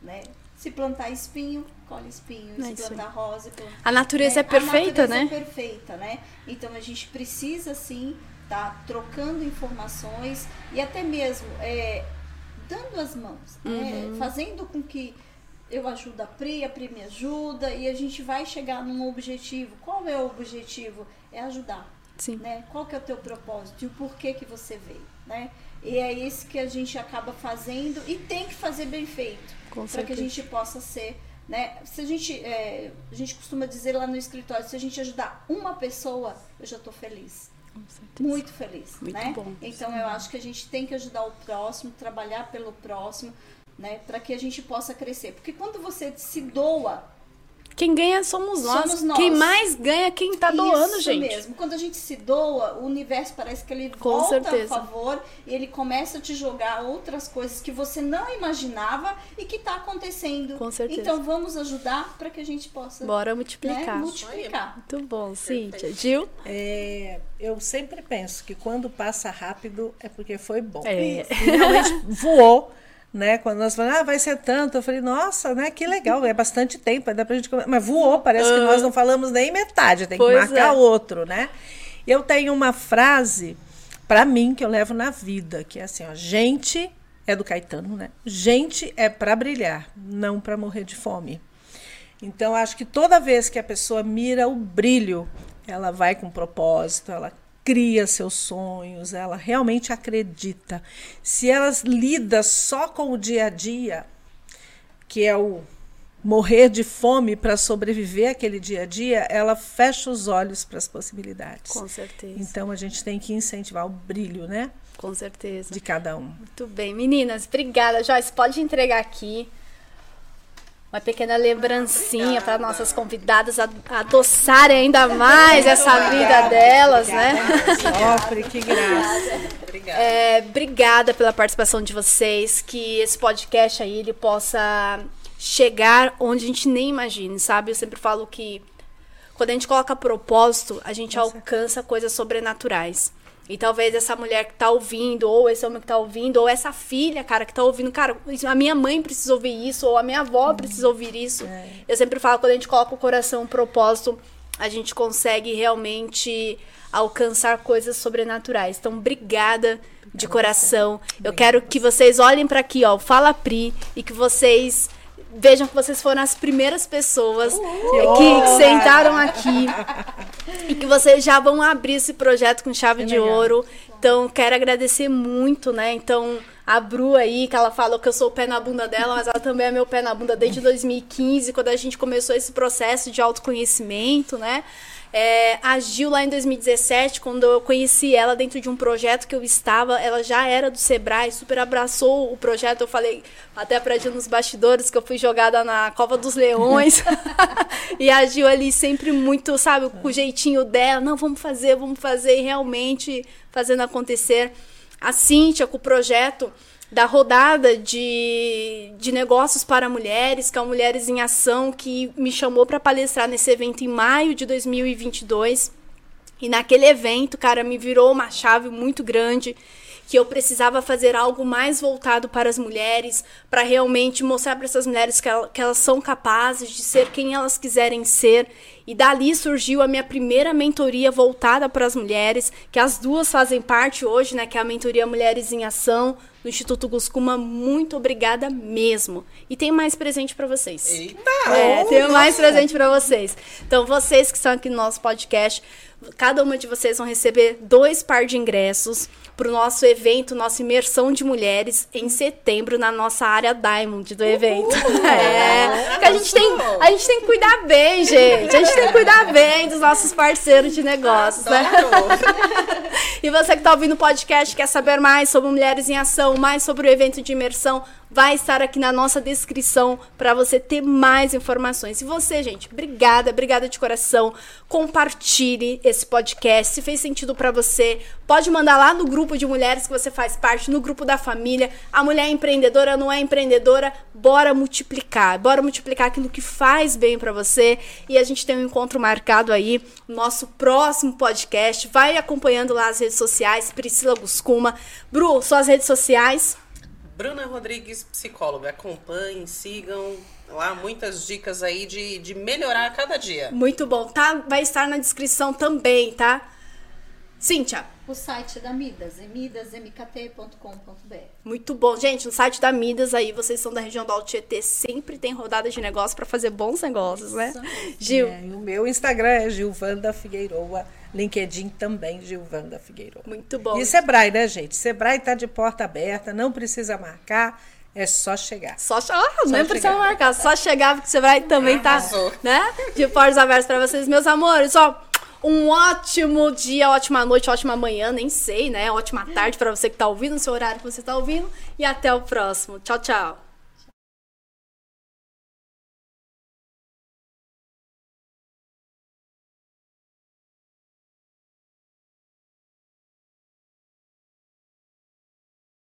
né? Se plantar espinho, colhe espinho.
É
Se
isso aí.
plantar rosa, planta
A natureza é
a
perfeita,
natureza
né?
É perfeita, né? Então a gente precisa sim estar trocando informações e até mesmo é, dando as mãos, né?
Uhum.
fazendo com que eu ajudo a Pri, a Pri me ajuda e a gente vai chegar num objetivo. Qual é o objetivo? É ajudar.
Sim.
Né? Qual que é o teu propósito e o porquê que você veio, né? E é isso que a gente acaba fazendo e tem que fazer bem feito para que a gente possa ser, né? Se a gente, é, a gente costuma dizer lá no escritório, se a gente ajudar uma pessoa, eu já estou feliz. Muito feliz,
Muito
né?
bom.
Então eu acho que a gente tem que ajudar o próximo, trabalhar pelo próximo, né? Para que a gente possa crescer, porque quando você se doa
Quem ganha somos nós.
Somos nós.
Quem mais ganha é quem tá doando,
Isso
gente.
mesmo. Quando a gente se doa, o universo parece que ele
Com
volta
certeza.
a favor e ele começa a te jogar outras coisas que você não imaginava e que está acontecendo.
Com certeza.
Então vamos ajudar para que a gente possa
Bora
né,
multiplicar.
multiplicar.
Muito bom, Cíntia. Gil?
É, eu sempre penso que quando passa rápido é porque foi bom.
É.
E realmente voou. Né? Quando nós falamos, ah, vai ser tanto, eu falei, nossa, né? Que legal, é bastante tempo, dá pra gente. Mas voou, parece que nós não falamos nem metade, tem que
Pois
marcar
é.
outro, né? Eu tenho uma frase para mim que eu levo na vida, que é assim, ó, gente é do Caetano, né? Gente é para brilhar, não para morrer de fome. Então, acho que toda vez que a pessoa mira o brilho, ela vai com propósito, ela cria seus sonhos, ela realmente acredita. Se ela lida só com o dia a dia, que é o morrer de fome para sobreviver aquele dia a dia, ela fecha os olhos para as possibilidades.
Com certeza.
Então a gente tem que incentivar o brilho, né?
Com certeza.
De cada um.
Muito bem, meninas, obrigada. Joyce, pode entregar aqui uma pequena lembrancinha para nossas convidadas adoçarem ainda mais essa obrigada. vida delas,
né? Sofre, que graça.
Obrigada. É, obrigada pela participação de vocês, que esse podcast aí ele possa chegar onde a gente nem imagine, sabe? Eu sempre falo que quando a gente coloca propósito, a gente Nossa. alcança coisas sobrenaturais. E talvez essa mulher que tá ouvindo, ou esse homem que tá ouvindo, ou essa filha, cara, que tá ouvindo, cara, a minha mãe precisa ouvir isso, ou a minha avó precisa ouvir isso. É. Eu sempre falo, quando a gente coloca o coração um propósito, a gente consegue realmente alcançar coisas sobrenaturais. Então, obrigada de coração. Eu quero que vocês olhem para aqui, ó, Fala Pri, e que vocês vejam que vocês foram as primeiras pessoas que, que, sentaram aqui e que vocês já vão abrir esse projeto com chave de ouro. Então, quero agradecer muito, né? Então, a Bru aí, que ela falou que eu sou o pé na bunda dela, mas ela também é meu pé na bunda desde 2015, quando a gente começou esse processo de autoconhecimento, né? É, agiu lá em 2017, quando eu conheci ela dentro de um projeto que eu estava, ela já era do Sebrae, super abraçou o projeto. Eu falei até pra Gil nos bastidores que eu fui jogada na Cova dos Leões. e agiu ali sempre muito, sabe, com o jeitinho dela. Não, vamos fazer, vamos fazer, e realmente fazendo acontecer. A Cíntia com o projeto da rodada de, de negócios para mulheres, que é o Mulheres em Ação, que me chamou para palestrar nesse evento em maio de 2022. E naquele evento, cara, me virou uma chave muito grande que eu precisava fazer algo mais voltado para as mulheres, para realmente mostrar para essas mulheres que, ela, que elas são capazes de ser quem elas quiserem ser. E dali surgiu a minha primeira mentoria voltada para as mulheres, que as duas fazem parte hoje, né, que é a mentoria Mulheres em Ação do Instituto Guscuma. Muito obrigada mesmo. E tem mais presente para vocês.
Eita!
É, tem mais presente para vocês. Então, vocês que estão aqui no nosso podcast, cada uma de vocês vão receber dois par de ingressos para o nosso evento, nossa imersão de mulheres em setembro na nossa área Diamond do evento. Uhul. É, porque a gente tem, a gente tem que cuidar bem, gente. A gente tem que cuidar bem dos nossos parceiros de negócios, né? e você que está ouvindo o podcast quer saber mais sobre Mulheres em Ação, mais sobre o evento de imersão, vai estar aqui na nossa descrição para você ter mais informações. E você, gente, obrigada, obrigada de coração. Compartilhe esse podcast. Se fez sentido para você, pode mandar lá no grupo de mulheres que você faz parte, no grupo da família. A mulher é empreendedora, não é empreendedora, bora multiplicar. Bora multiplicar aquilo que faz bem para você. E a gente tem um encontro marcado aí, nosso próximo podcast. Vai acompanhando lá as redes sociais, Priscila Guscuma. Bru, suas redes sociais.
Bruna Rodrigues, psicóloga. Acompanhem, sigam lá muitas dicas aí de, de melhorar a cada dia.
Muito bom. Tá, vai estar na descrição também, tá? Cíntia.
O site da Midas, midasmkt.com.br.
Muito bom. Gente, no site da Midas aí, vocês são da região do Alto Tietê, sempre tem rodada de negócio para fazer bons negócios, né? Gil.
É, o meu Instagram é Gilvanda Figueiroa. LinkedIn também, Gilvanda Figueiredo.
Muito bom.
E Sebrae, né, gente? Sebrae está de porta aberta, não precisa marcar. É só chegar.
Só, chegar. oh, não precisa marcar, só chegar, porque você vai também tá, né? De portas abertas para vocês, meus amores. Ó, um ótimo dia, ótima noite, ótima manhã, nem sei, né? Ótima tarde para você que tá ouvindo, no seu horário que você tá ouvindo. E até o próximo. Tchau, tchau.